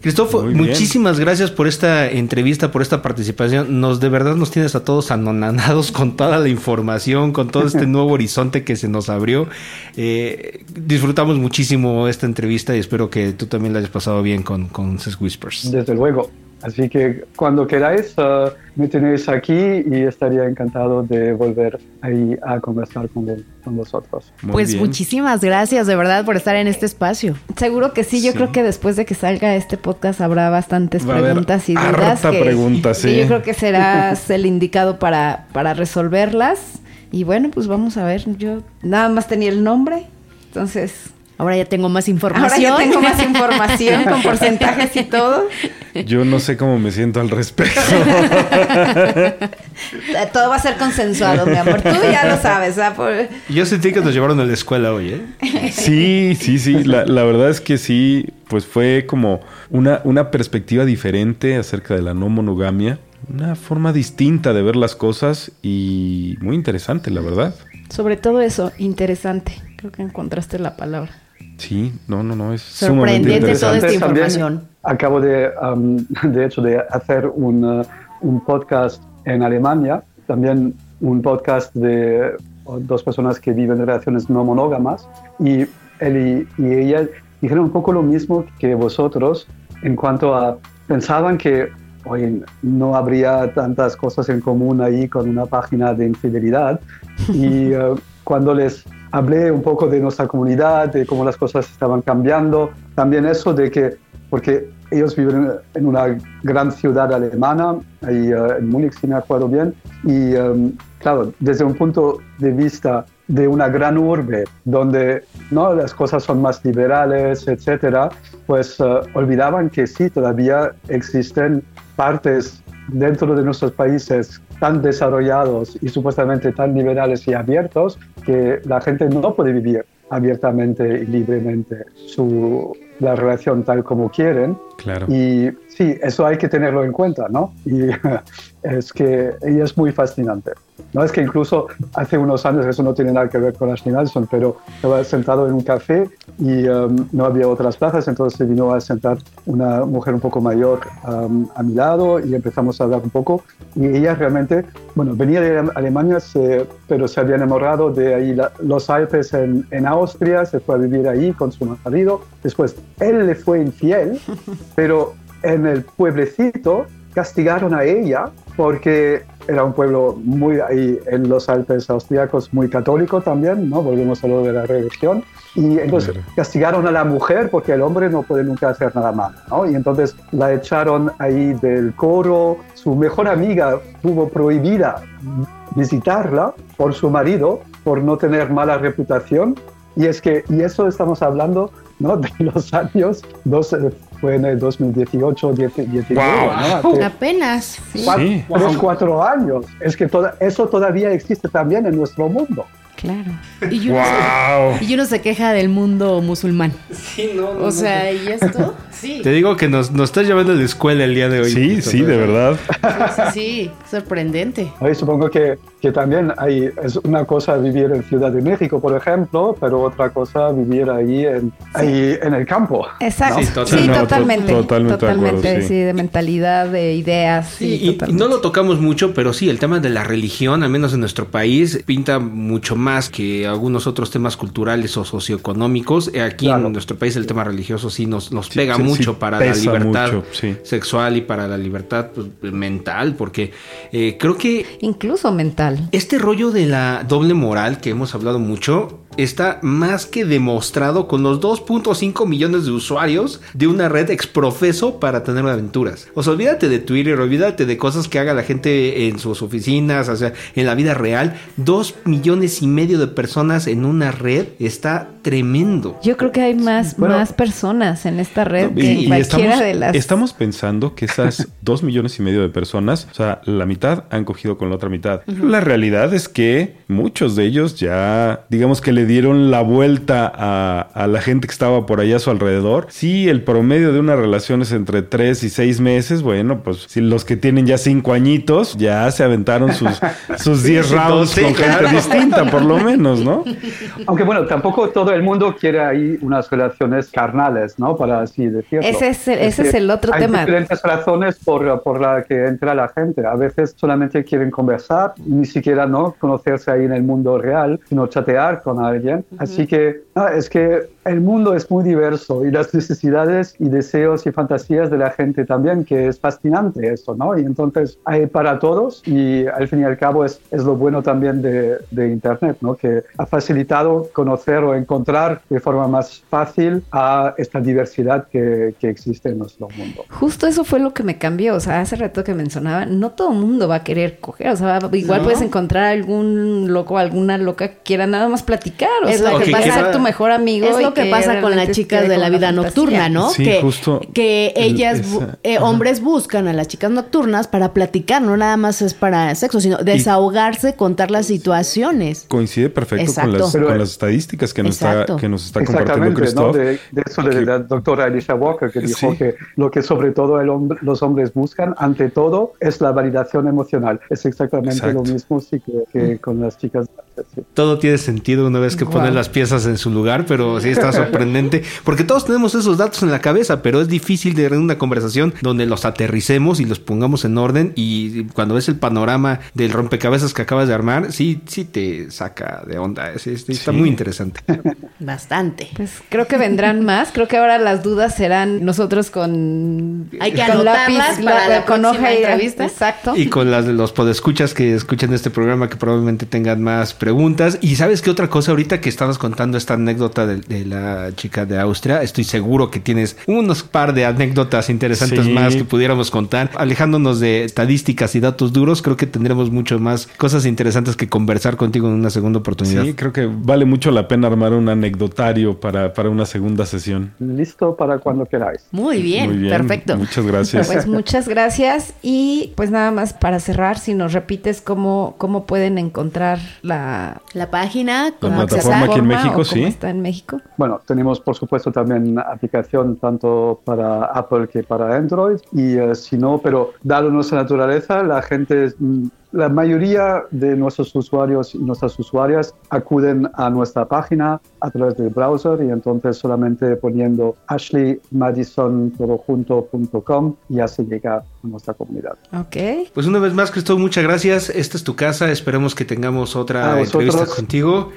Cristóforo, muchísimas gracias por esta entrevista, por esta participación. Nos de verdad nos tienes a todos anonadados (laughs) con toda la información, con todo este (laughs) nuevo horizonte que se nos abrió. Eh, disfrutamos muchísimo esta entrevista y espero que tú también la hayas pasado bien con, con Whispers. Desde luego. Así que cuando queráis, uh, me tenéis aquí y estaría encantado de volver ahí a conversar con, vosotros. pues muchísimas gracias de verdad por estar en este espacio. Seguro que sí, yo creo que después de que salga este podcast habrá bastantes preguntas y dudas. Que, preguntas, sí. yo creo que serás (laughs) el indicado para, para resolverlas. Y bueno, pues vamos a ver, yo nada más tenía el nombre, entonces Ahora ya tengo más información. Ahora ya tengo más información con (laughs) porcentajes y todo. Yo no sé cómo me siento al respecto. (laughs) todo va a ser consensuado, mi amor. Tú ya lo sabes. Yo sentí que nos llevaron a la escuela hoy, ¿eh? Sí, sí, sí. La, la, verdad es que sí, pues fue como una, una perspectiva diferente acerca de la no monogamia. Una forma distinta de ver las cosas y muy interesante, la verdad. Sobre todo eso, interesante. Creo que encontraste la palabra. Sí, no, no, no, es sorprendente toda esta información. acabo de, (laughs) de hecho, de hacer un, uh, un podcast en Alemania, también un podcast de dos personas que viven en relaciones no monógamas y él y, y, ella dijeron un poco lo mismo que vosotros en cuanto a pensaban que hoy no habría tantas cosas en común ahí con una página de infidelidad y (laughs) uh, cuando les hablé un poco de nuestra comunidad, de cómo las cosas estaban cambiando. También eso de que, porque ellos viven en una gran ciudad alemana, ahí uh, en Múnich, si me acuerdo bien, y um, claro, desde un punto de vista de una gran urbe donde no las cosas son más liberales, etcétera, pues uh, olvidaban que sí todavía existen partes dentro de nuestros países tan desarrollados y supuestamente tan liberales y abiertos que la gente no puede vivir abiertamente y libremente su, la relación tal como quieren. Claro. Y sí, eso hay que tenerlo en cuenta, ¿no? Y (laughs) es que ella es muy fascinante. No es que incluso hace unos años, eso no tiene nada que ver con Ashley Madison, pero estaba sentado en un café y um, no había otras plazas, entonces se vino a sentar una mujer un poco mayor um, a mi lado y empezamos a hablar un poco. Y ella realmente, bueno, venía de Alemania, pero se había enamorado de ahí los Alpes en, en Austria, se fue a vivir ahí con su marido. Después él le fue infiel, (laughs) pero en el pueblecito castigaron a ella porque era un pueblo muy ahí en los Alpes austríacos muy católico también, ¿no? Volvemos a lo de la religión. Y entonces castigaron a la mujer porque el hombre no puede nunca hacer nada mal, ¿no? Y entonces la echaron ahí del coro. Su mejor amiga tuvo prohibida visitarla por su marido por no tener mala reputación. Y es que, y eso estamos hablando ¿no? (laughs) de los años, dos, fue en el 2018, 19, wow. Apenas. Sí. Cuatro, años. Es que eso todavía existe también en nuestro mundo. Claro. Y uno, wow. y uno se queja del mundo musulmán. Sí, no, no O sea, ¿y esto? (laughs) Sí. Te digo que nos, nos estás llevando a la escuela el día de hoy. Sí, sí, de verdad. Sí, (laughs) sí, sorprendente. Hoy supongo que, que también hay, es una cosa vivir en Ciudad de México, por ejemplo, pero otra cosa vivir ahí en, ahí en el campo. Exacto. Sí, totalmente. totalmente. Totalmente, sí. de mentalidad, de ideas. y, no lo tocamos mucho, pero sí, el tema de la religión, al menos en nuestro país, pinta mucho más que algunos otros temas culturales o socioeconómicos. Aquí en nuestro país el tema religioso sí nos, nos pega mucho mucho para la libertad sexual y para la libertad pues, mental, porque eh, creo que... Incluso mental. Este rollo de la doble moral que hemos hablado mucho, está más que demostrado con los 2.5 millones de usuarios de una red exprofeso para tener aventuras. O sea, olvídate de Twitter, olvídate de cosas que haga la gente en sus oficinas, o sea, en la vida real. 2 millones y medio de personas en una red está tremendo. Yo creo que hay más, más personas en esta red que en cualquiera estamos, de las. Estamos pensando que esas (laughs) 2 millones y medio de personas, o sea, la mitad han cogido con la otra mitad. La realidad es que muchos de ellos ya, digamos que le dieron la vuelta a, la gente que estaba por allá a su alrededor. Sí, el promedio de una relación es entre 3 y 6 meses. Bueno, pues si los que tienen ya 5 añitos ya se aventaron sus, (laughs) sus 10 rounds con gente distinta, por lo menos, ¿no? (laughs) Aunque bueno, tampoco todo el mundo quiere ahí unas relaciones carnales, ¿no? Para así decirlo. Ese es el, ese es el otro tema. Hay diferentes razones por, por la que entra la gente. A veces solamente quieren conversar, ni siquiera no conocerse ahí en el mundo real, sino chatear con alguien Así que ah, es que el mundo es muy diverso y las necesidades y deseos y fantasías de la gente también, que es fascinante eso, ¿no? Y entonces hay para todos y al fin y al cabo es, es lo bueno también de, de, Internet, ¿no? Que ha facilitado conocer o encontrar de forma más fácil a esta diversidad que, que existe en nuestro mundo. Justo eso fue lo que me cambió, o sea, hace rato que mencionaba, no todo el mundo va a querer coger, o sea, igual puedes encontrar algún loco, alguna loca que quiera nada más platicar, o es sea, lo que pasa, ser tu mejor amigo que, pasa con las chicas de la vida nocturna, ¿no? Sí, que, justo que ellas, eh, hombres buscan a las chicas nocturnas para platicar, no nada más es para sexo, sino desahogarse, contar las situaciones. Coincide perfecto con las, con las, estadísticas que nos, está, que nos está compartiendo Christoph. ¿no? De, de, eso de la doctora Alicia Walker, que dijo que lo que sobre todo el hombre, los hombres buscan, ante todo, es la validación emocional. Es exactamente lo mismo sí, que, con las chicas. Todo tiene sentido una vez que ponen las piezas en su lugar, pero sí está (laughs) sorprendente, porque todos tenemos esos datos en la cabeza, pero es difícil de tener una conversación donde los aterricemos y los pongamos en orden y cuando ves el panorama del rompecabezas que acabas de armar, sí, sí te saca de onda, está muy interesante. (laughs) Bastante. Pues creo que vendrán más, creo que ahora las dudas serán nosotros con hay que con lápiz, para la, con hoja y entrevista, exacto. Y con las de los podescuchas que escuchan este programa que probablemente tengan más preguntas y sabes qué otra cosa ahorita que estabas contando esta anécdota de, de la chica de Austria. Estoy seguro que tienes unos par de anécdotas interesantes más que pudiéramos contar. Alejándonos de estadísticas y datos duros, creo que tendremos mucho más cosas interesantes que conversar contigo en una segunda oportunidad. Sí, creo que vale mucho la pena armar un anecdotario para, para una segunda sesión. Listo para cuando queráis. Muy bien, perfecto. Muchas gracias. Pues muchas gracias y pues nada más para cerrar, si nos repites cómo, cómo pueden encontrar la la, la página, la plataforma aquí en México, sí. Está en México. Bueno, tenemos por supuesto también aplicación tanto para Apple que para Android y eh, si no, pero dado nuestra naturaleza, la gente mm, la mayoría de nuestros usuarios y nuestras usuarias acuden a nuestra página a través del browser y entonces solamente poniendo ashleymadison.com ya se llega a nuestra comunidad. Ok. Pues una vez más, Cristóbal, muchas gracias. Esta es tu casa. Esperemos que tengamos otra entrevista contigo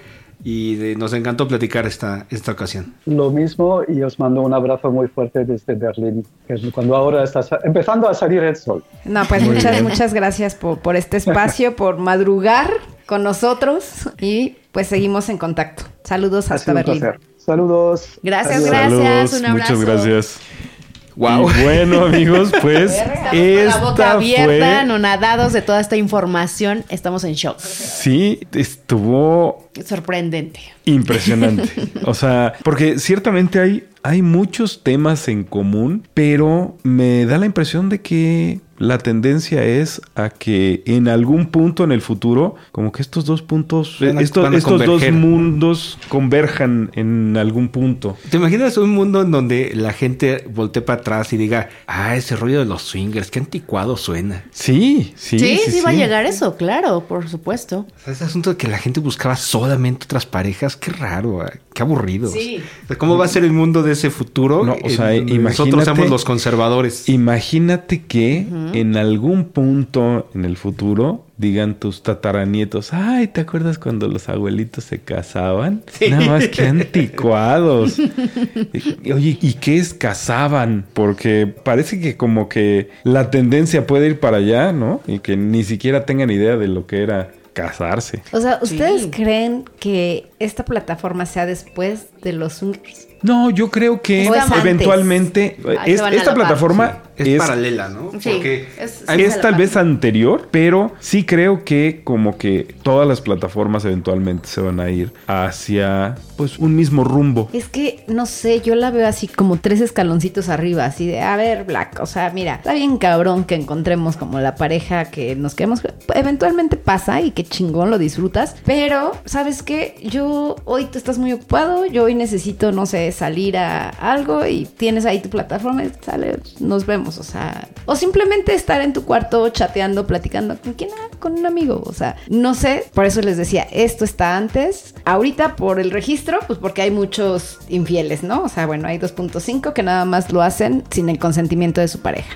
y nos encantó platicar esta, esta ocasión. Lo mismo y os mando un abrazo muy fuerte desde Berlín, que es cuando ahora está empezando a salir el sol. No, pues muchas, muchas gracias por, por este espacio, (laughs) por madrugar con nosotros y pues seguimos en contacto. Saludos hasta Berlín. Saludos. Gracias, gracias. un abrazo. Muchas gracias. Wow. bueno, amigos, (laughs) pues esta la boca abierta, anonadados de toda esta información, estamos en shock. Sí, estuvo sorprendente. Impresionante. (laughs) o sea, porque ciertamente hay hay muchos temas en común, pero me da la impresión de que la tendencia es a que en algún punto en el futuro, como que estos dos puntos, estos, dos mundos converjan en algún punto. ¿Te imaginas un mundo en donde la gente voltee para atrás y diga, ah, ese rollo de los swingers, qué anticuado suena? Sí, sí. Sí, sí, va a llegar eso, claro, por supuesto. ese asunto de que la gente buscaba solamente otras parejas, qué raro, ah, qué aburrido. Sí. ¿Cómo va a ser el mundo de ese futuro. No, o sea, nosotros somos los conservadores. Imagínate que en algún punto en el futuro digan tus tataranietos, ay, ¿te acuerdas cuando los abuelitos se casaban? Nada más que anticuados. Oye, ¿y qué es casaban? Porque parece que como que la tendencia puede ir para allá, ¿no? Y que ni siquiera tengan idea de lo que era casarse. O sea, ¿ustedes creen que esta plataforma sea después de los swingers? No, yo creo que eventualmente esta plataforma es, paralela, ¿no? Sí, Porque es, tal vez anterior, pero sí creo que como que todas las plataformas eventualmente se van a ir hacia pues un mismo rumbo. Es que no sé, yo la veo así como tres escaloncitos arriba, así de, a ver, Black, o sea, mira, está bien cabrón que encontremos como la pareja que nos queremos, eventualmente pasa y que chingón lo disfrutas, pero ¿sabes qué? Yo hoy tú estás muy ocupado, yo hoy necesito, no sé, salir a algo y tienes ahí tu plataforma, sale, nos vemos, o sea, o simplemente estar en tu cuarto chateando, platicando con quién, ah, con un amigo, o sea, no sé, por eso les decía, esto está antes, ahorita por el registro, pues porque hay muchos infieles, ¿no? O sea, bueno, hay 2.5 que nada más lo hacen sin el consentimiento de su pareja.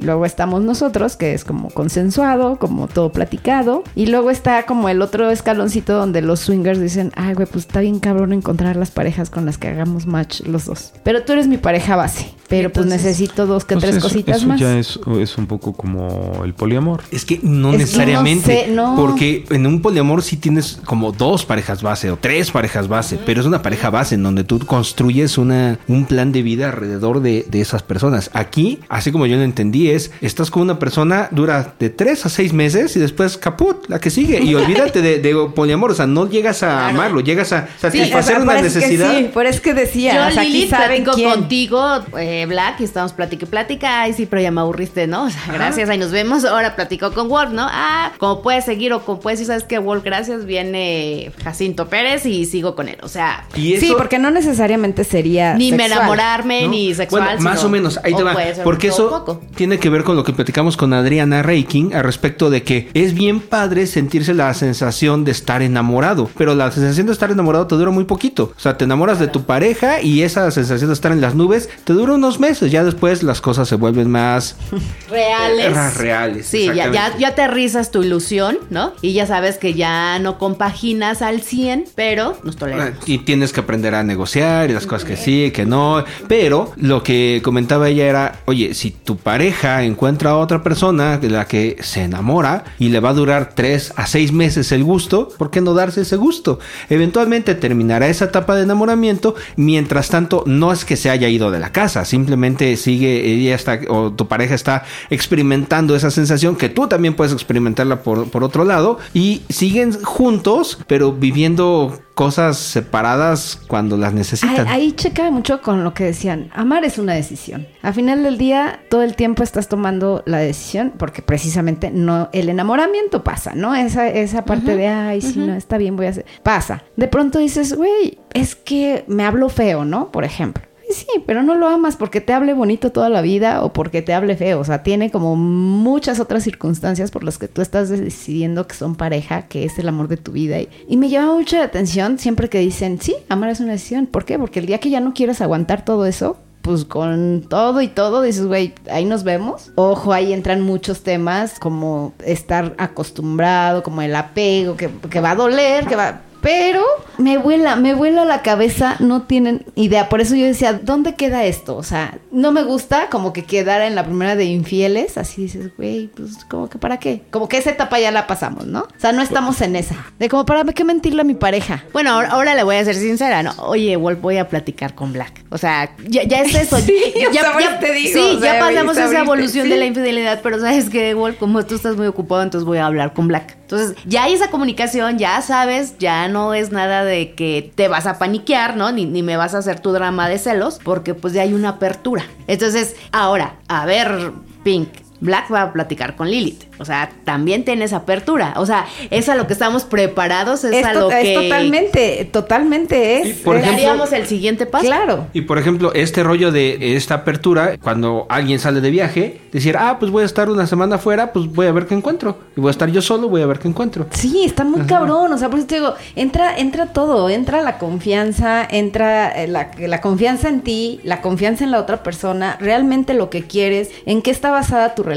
Luego estamos nosotros, que es como consensuado, como todo platicado, y luego está como el otro escaloncito donde los swingers dicen, ay, güey, pues está bien cabrón encontrar las parejas con las que hagamos match los dos. Pero tú eres mi pareja base. Pero pues necesito dos que pues tres cositas eso más. ya es, es, un poco como el poliamor. Es que no necesariamente. Porque en un poliamor sí tienes como dos parejas base o tres parejas base. Pero es una pareja base en donde tú construyes una, un plan de vida alrededor de, de esas personas. Aquí, así como yo lo entendí, es estás con una persona, dura de tres a seis meses y después caput, la que sigue. Y olvídate de, poliamor. O sea, no llegas a amarlo, llegas a satisfacer una necesidad. sí, por es que decía. Yo, o sea, Lili, platico contigo, eh, Black, y estamos platicando plática. Ay, sí, pero ya me aburriste, ¿no? O sea, gracias, ahí nos vemos. Ahora platico con Wolf, ¿no? Ah, como puedes seguir o como puedes decir, ¿sabes qué? Wolf, gracias, viene Jacinto Pérez y sigo con él. O sea, sí, porque no necesariamente sería. Ni me enamorarme, ni sexual. Bueno, más o menos, ahí te va. Porque eso tiene que ver con lo que platicamos con Adriana Reiking al respecto de que es bien padre sentirse la sensación de estar enamorado, pero la sensación de estar enamorado te dura muy poquito. O sea, te enamoras de tu pareja y esa sensación de estar en las nubes te dura unos meses. Ya después las cosas se vuelven más (laughs) reales. reales. Sí, ya, ya, ya aterrizas tu ilusión, ¿no? Y ya sabes que ya no compaginas al 100, pero nos toleramos. Y tienes que aprender a negociar y las cosas que sí, que no. Pero lo que comentaba ella era, oye, si tu pareja encuentra a otra persona de la que se enamora y le va a durar 3 a 6 meses el gusto, ¿por qué no darse ese gusto? Eventualmente terminará esa etapa de enamoramiento, mientras tanto no es que se haya ido de la casa, simplemente sigue, ella está, o tu pareja está experimentando esa sensación que tú también puedes experimentarla por, por otro lado y siguen juntos, pero viviendo cosas separadas cuando las necesitan. Ahí, checa mucho con lo que decían. Amar es una decisión. Al final del día, todo el tiempo estás tomando la decisión porque precisamente no el enamoramiento pasa, ¿no? Esa, esa parte de, ay, si no, está bien, voy a hacer. Pasa. De pronto dices, güey, es que me hablo feo, ¿no? Por ejemplo sí, pero no lo amas porque te hable bonito toda la vida o porque te hable feo. O sea, tiene como muchas otras circunstancias por las que tú estás decidiendo que son pareja, que es el amor de tu vida. Y, me llama mucho la atención siempre que dicen, sí, amar es una decisión. ¿Por qué? Porque el día que ya no quieres aguantar todo eso, pues con todo y todo dices, güey, ahí nos vemos. Ojo, ahí entran muchos temas como estar acostumbrado, como el apego, que, que va a doler, que va pero me vuela, me vuela la cabeza, no tienen idea. Por eso yo decía, ¿dónde queda esto? O sea, no me gusta como que quedara en la primera de infieles. Así dices, güey, pues como que para qué. Como que esa etapa ya la pasamos, ¿no? O sea, no estamos en esa. De como para qué mentirle a mi pareja. Bueno, ahora, le voy a ser sincera, ¿no? Oye, Wolf, voy a platicar con Black. O sea, ya, es eso. (laughs) sí, ya, te digo. Sí, ya pasamos esa evolución de la infidelidad, pero sabes que, Wolf, como tú estás muy ocupado, entonces voy a hablar con Black. Entonces, ya hay esa comunicación, ya sabes, ya no es nada de que te vas a paniquear, ¿no? Ni, ni me vas a hacer tu drama de celos, porque pues ya hay una apertura. Entonces, ahora, a ver, Pink, Black va a platicar con Lilith. O sea, también tienes apertura. O sea, es a lo que estamos preparados, es, a lo que... Es totalmente, totalmente es. por Daríamos el siguiente paso. Claro. Y por ejemplo, este rollo de esta apertura, cuando alguien sale de viaje, decir, ah, pues voy a estar una semana afuera, pues voy a ver qué encuentro. Y voy a estar yo solo, voy a ver qué encuentro. Sí, está muy cabrón. O sea, por eso te digo, entra, entra todo. Entra la confianza, entra eh, la, la confianza en ti, la confianza en la otra persona, realmente lo que quieres, en qué está basada tu relación.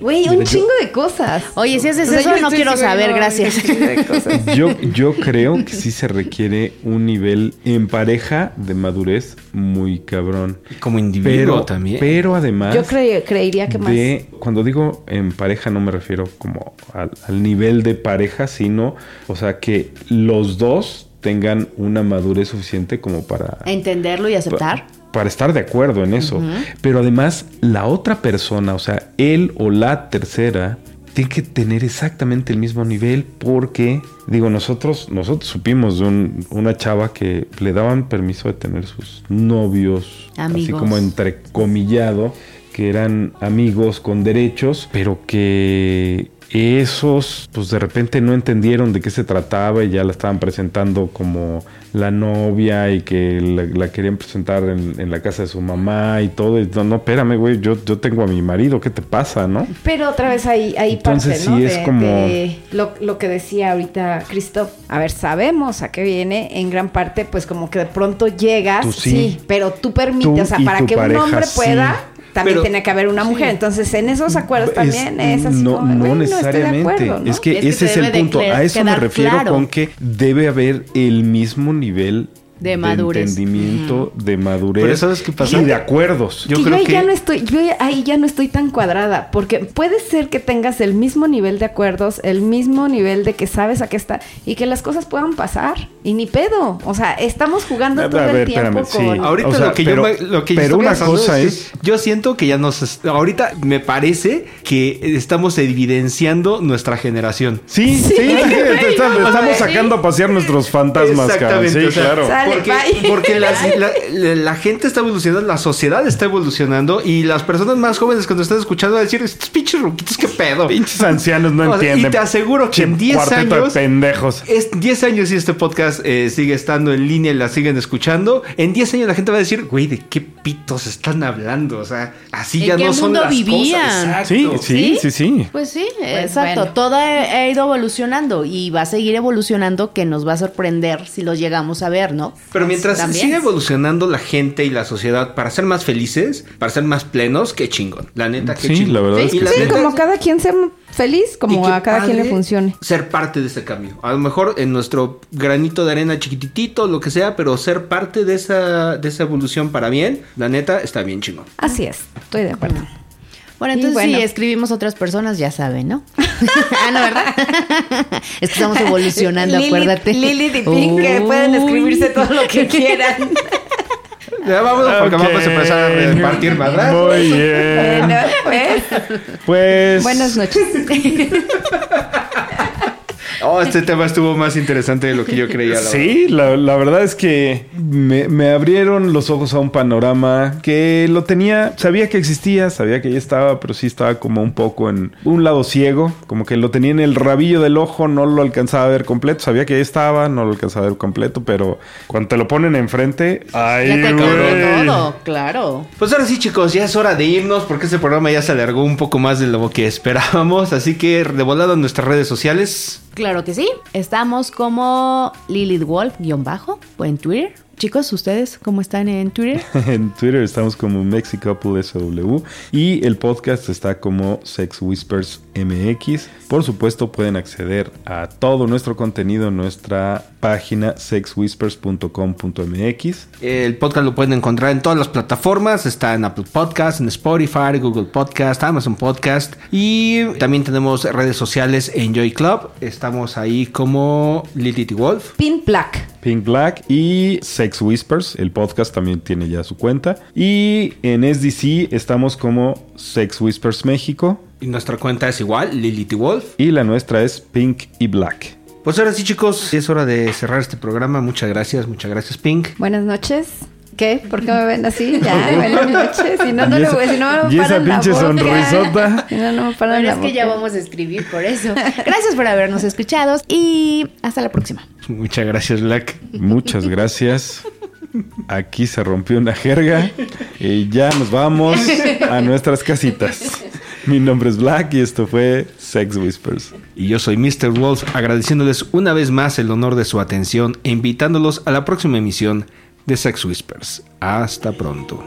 Güey, un chingo de cosas. Oye, si haces eso, no quiero saber, gracias. (laughs) Yo, yo creo que sí se requiere un nivel en pareja de madurez muy cabrón. Como individuo también. Pero además. Yo creería que más. cuando digo en pareja, no me refiero como al, al nivel de pareja, sino, o sea, que los dos tengan una madurez suficiente como para entenderlo y aceptar para estar de acuerdo en eso. Pero además, la otra persona, o sea, él o la tercera, tiene que tener exactamente el mismo nivel porque, digo, nosotros, nosotros supimos de una chava que le daban permiso de tener sus novios, así como entrecomillado, que eran amigos con derechos, pero que esos, pues de repente no entendieron de qué se trataba y ya la estaban presentando como la novia y que la, querían presentar en, la casa de su mamá y todo. Y no, no, espérame, güey, yo, yo tengo a mi marido, ¿qué te pasa, no? Pero otra vez ahí, ahí Entonces, parte, sí es como... lo, lo, que decía ahorita Cristo. A ver, sabemos a qué viene en gran parte, pues como que de pronto llegas, sí. pero tú permites, o sea, para que un hombre pueda también tiene que haber una mujer. Entonces, en esos acuerdos también es, así. No, no necesariamente. es que ese es el punto. A eso me refiero con que debe haber el mismo nivel de madurez. entendimiento, de madurez. Pero ¿sabes qué pasa? Y de acuerdos. Yo, creo que ya no estoy, yo ahí ya no estoy tan cuadrada, porque puede ser que tengas el mismo nivel de acuerdos, el mismo nivel de que sabes a qué está y que las cosas puedan pasar y ni pedo. O sea, estamos jugando todo el tiempo con. Ahorita lo que yo, lo que pero una cosa es, yo siento que ya nos, ahorita me parece que estamos evidenciando nuestra generación. Sí, sí, (laughs) estamos, sacando a pasear nuestros fantasmas, Exactamente, Sí, claro porque, (laughs) la, gente está evolucionando, la sociedad está evolucionando y las personas más jóvenes cuando están escuchando van a decir, estos pinches ruquitos, qué pedo. Pinches ancianos no entienden. Y te aseguro que en 10 años... pendejos. Es 10 años si este podcast eh, sigue estando en línea y la siguen escuchando, en 10 años la gente va a decir, güey, ¿de qué pitos están hablando? O sea, así ya no son las cosas. Sí, sí, sí, sí, Pues sí, pues exacto. Todo ha ido evolucionando y va a seguir evolucionando que nos va a sorprender si lo llegamos a ver, ¿no? Pero mientras sigue evolucionando la gente y la sociedad para ser más felices, para ser más plenos, qué chingón. La neta, qué sí, La verdad es que sí, como cada quien sea feliz, como a cada quien le funcione. Ser parte de ese cambio. A lo mejor en nuestro granito de arena chiquitito, lo que sea, pero ser parte de esa, de esa evolución para bien, la neta, está bien chingón. Así es, estoy de acuerdo. Bueno, entonces si escribimos otras personas, ya saben, ¿no? (laughs) ah, no, ¿verdad? (laughs) es que estamos evolucionando, acuérdate. Lili y Pink, que pueden escribirse todo lo que quieran. (laughs) Ya vámonos porque vamos a empezar a repartir madrazos. Muy bien. pues, pues. Buenas noches. (laughs) Oh, este tema estuvo más interesante de lo que yo creía. sí, la, la, verdad es que me, me, abrieron los ojos a un panorama que lo tenía, sabía que existía, sabía que ya estaba, pero sí estaba como un poco en un lado ciego, como que lo tenía en el rabillo del ojo, no lo alcanzaba a ver completo, sabía que ya estaba, no lo alcanzaba a ver completo, pero cuando te lo ponen enfrente, ¡ay, Ya te todo, claro. Pues ahora sí, chicos, ya es hora de irnos porque este programa ya se alargó un poco más de lo que esperábamos, así que de volada en nuestras redes sociales. Claro que sí. Estamos como Lilith Wolf-bajo o en Twitter. Chicos, ¿ustedes cómo están en Twitter? (laughs) en Twitter estamos como MexiCouple y el podcast está como Sex Whispers MX. Por supuesto, pueden acceder a todo nuestro contenido en nuestra página sexwhispers.com.mx. El podcast lo pueden encontrar en todas las plataformas. Está en Apple Podcast, en Spotify, Google Podcast, Amazon Podcast. Y también tenemos redes sociales en Joy Club. Estamos ahí como Lilith Wolf. Pink Black. Pink Black y Sex Whispers. El podcast también tiene ya su cuenta. Y en SDC estamos como Sex Whispers México. Y nuestra cuenta es igual, Lilith Wolf. Y la nuestra es Pink y Black. Pues ahora sí, chicos, es hora de cerrar este programa. Muchas gracias, muchas gracias, Pink. Buenas noches. ¿Qué? ¿Por qué me ven así? Ya, (laughs) buenas noches. Si no, no le voy, si no me Y esa pinche sonrisota. (laughs) Si no, no me paran Pero es que ya vamos a escribir por eso. Gracias por habernos escuchado y hasta la próxima. Muchas gracias, Black. Muchas gracias. Aquí se rompió una jerga y ya nos vamos a nuestras casitas. Mi nombre es Black y esto fue Sex Whispers. Y yo soy Mr. Wolf, agradeciéndoles una vez más el honor de su atención e invitándolos a la próxima emisión de Sex Whispers. Hasta pronto.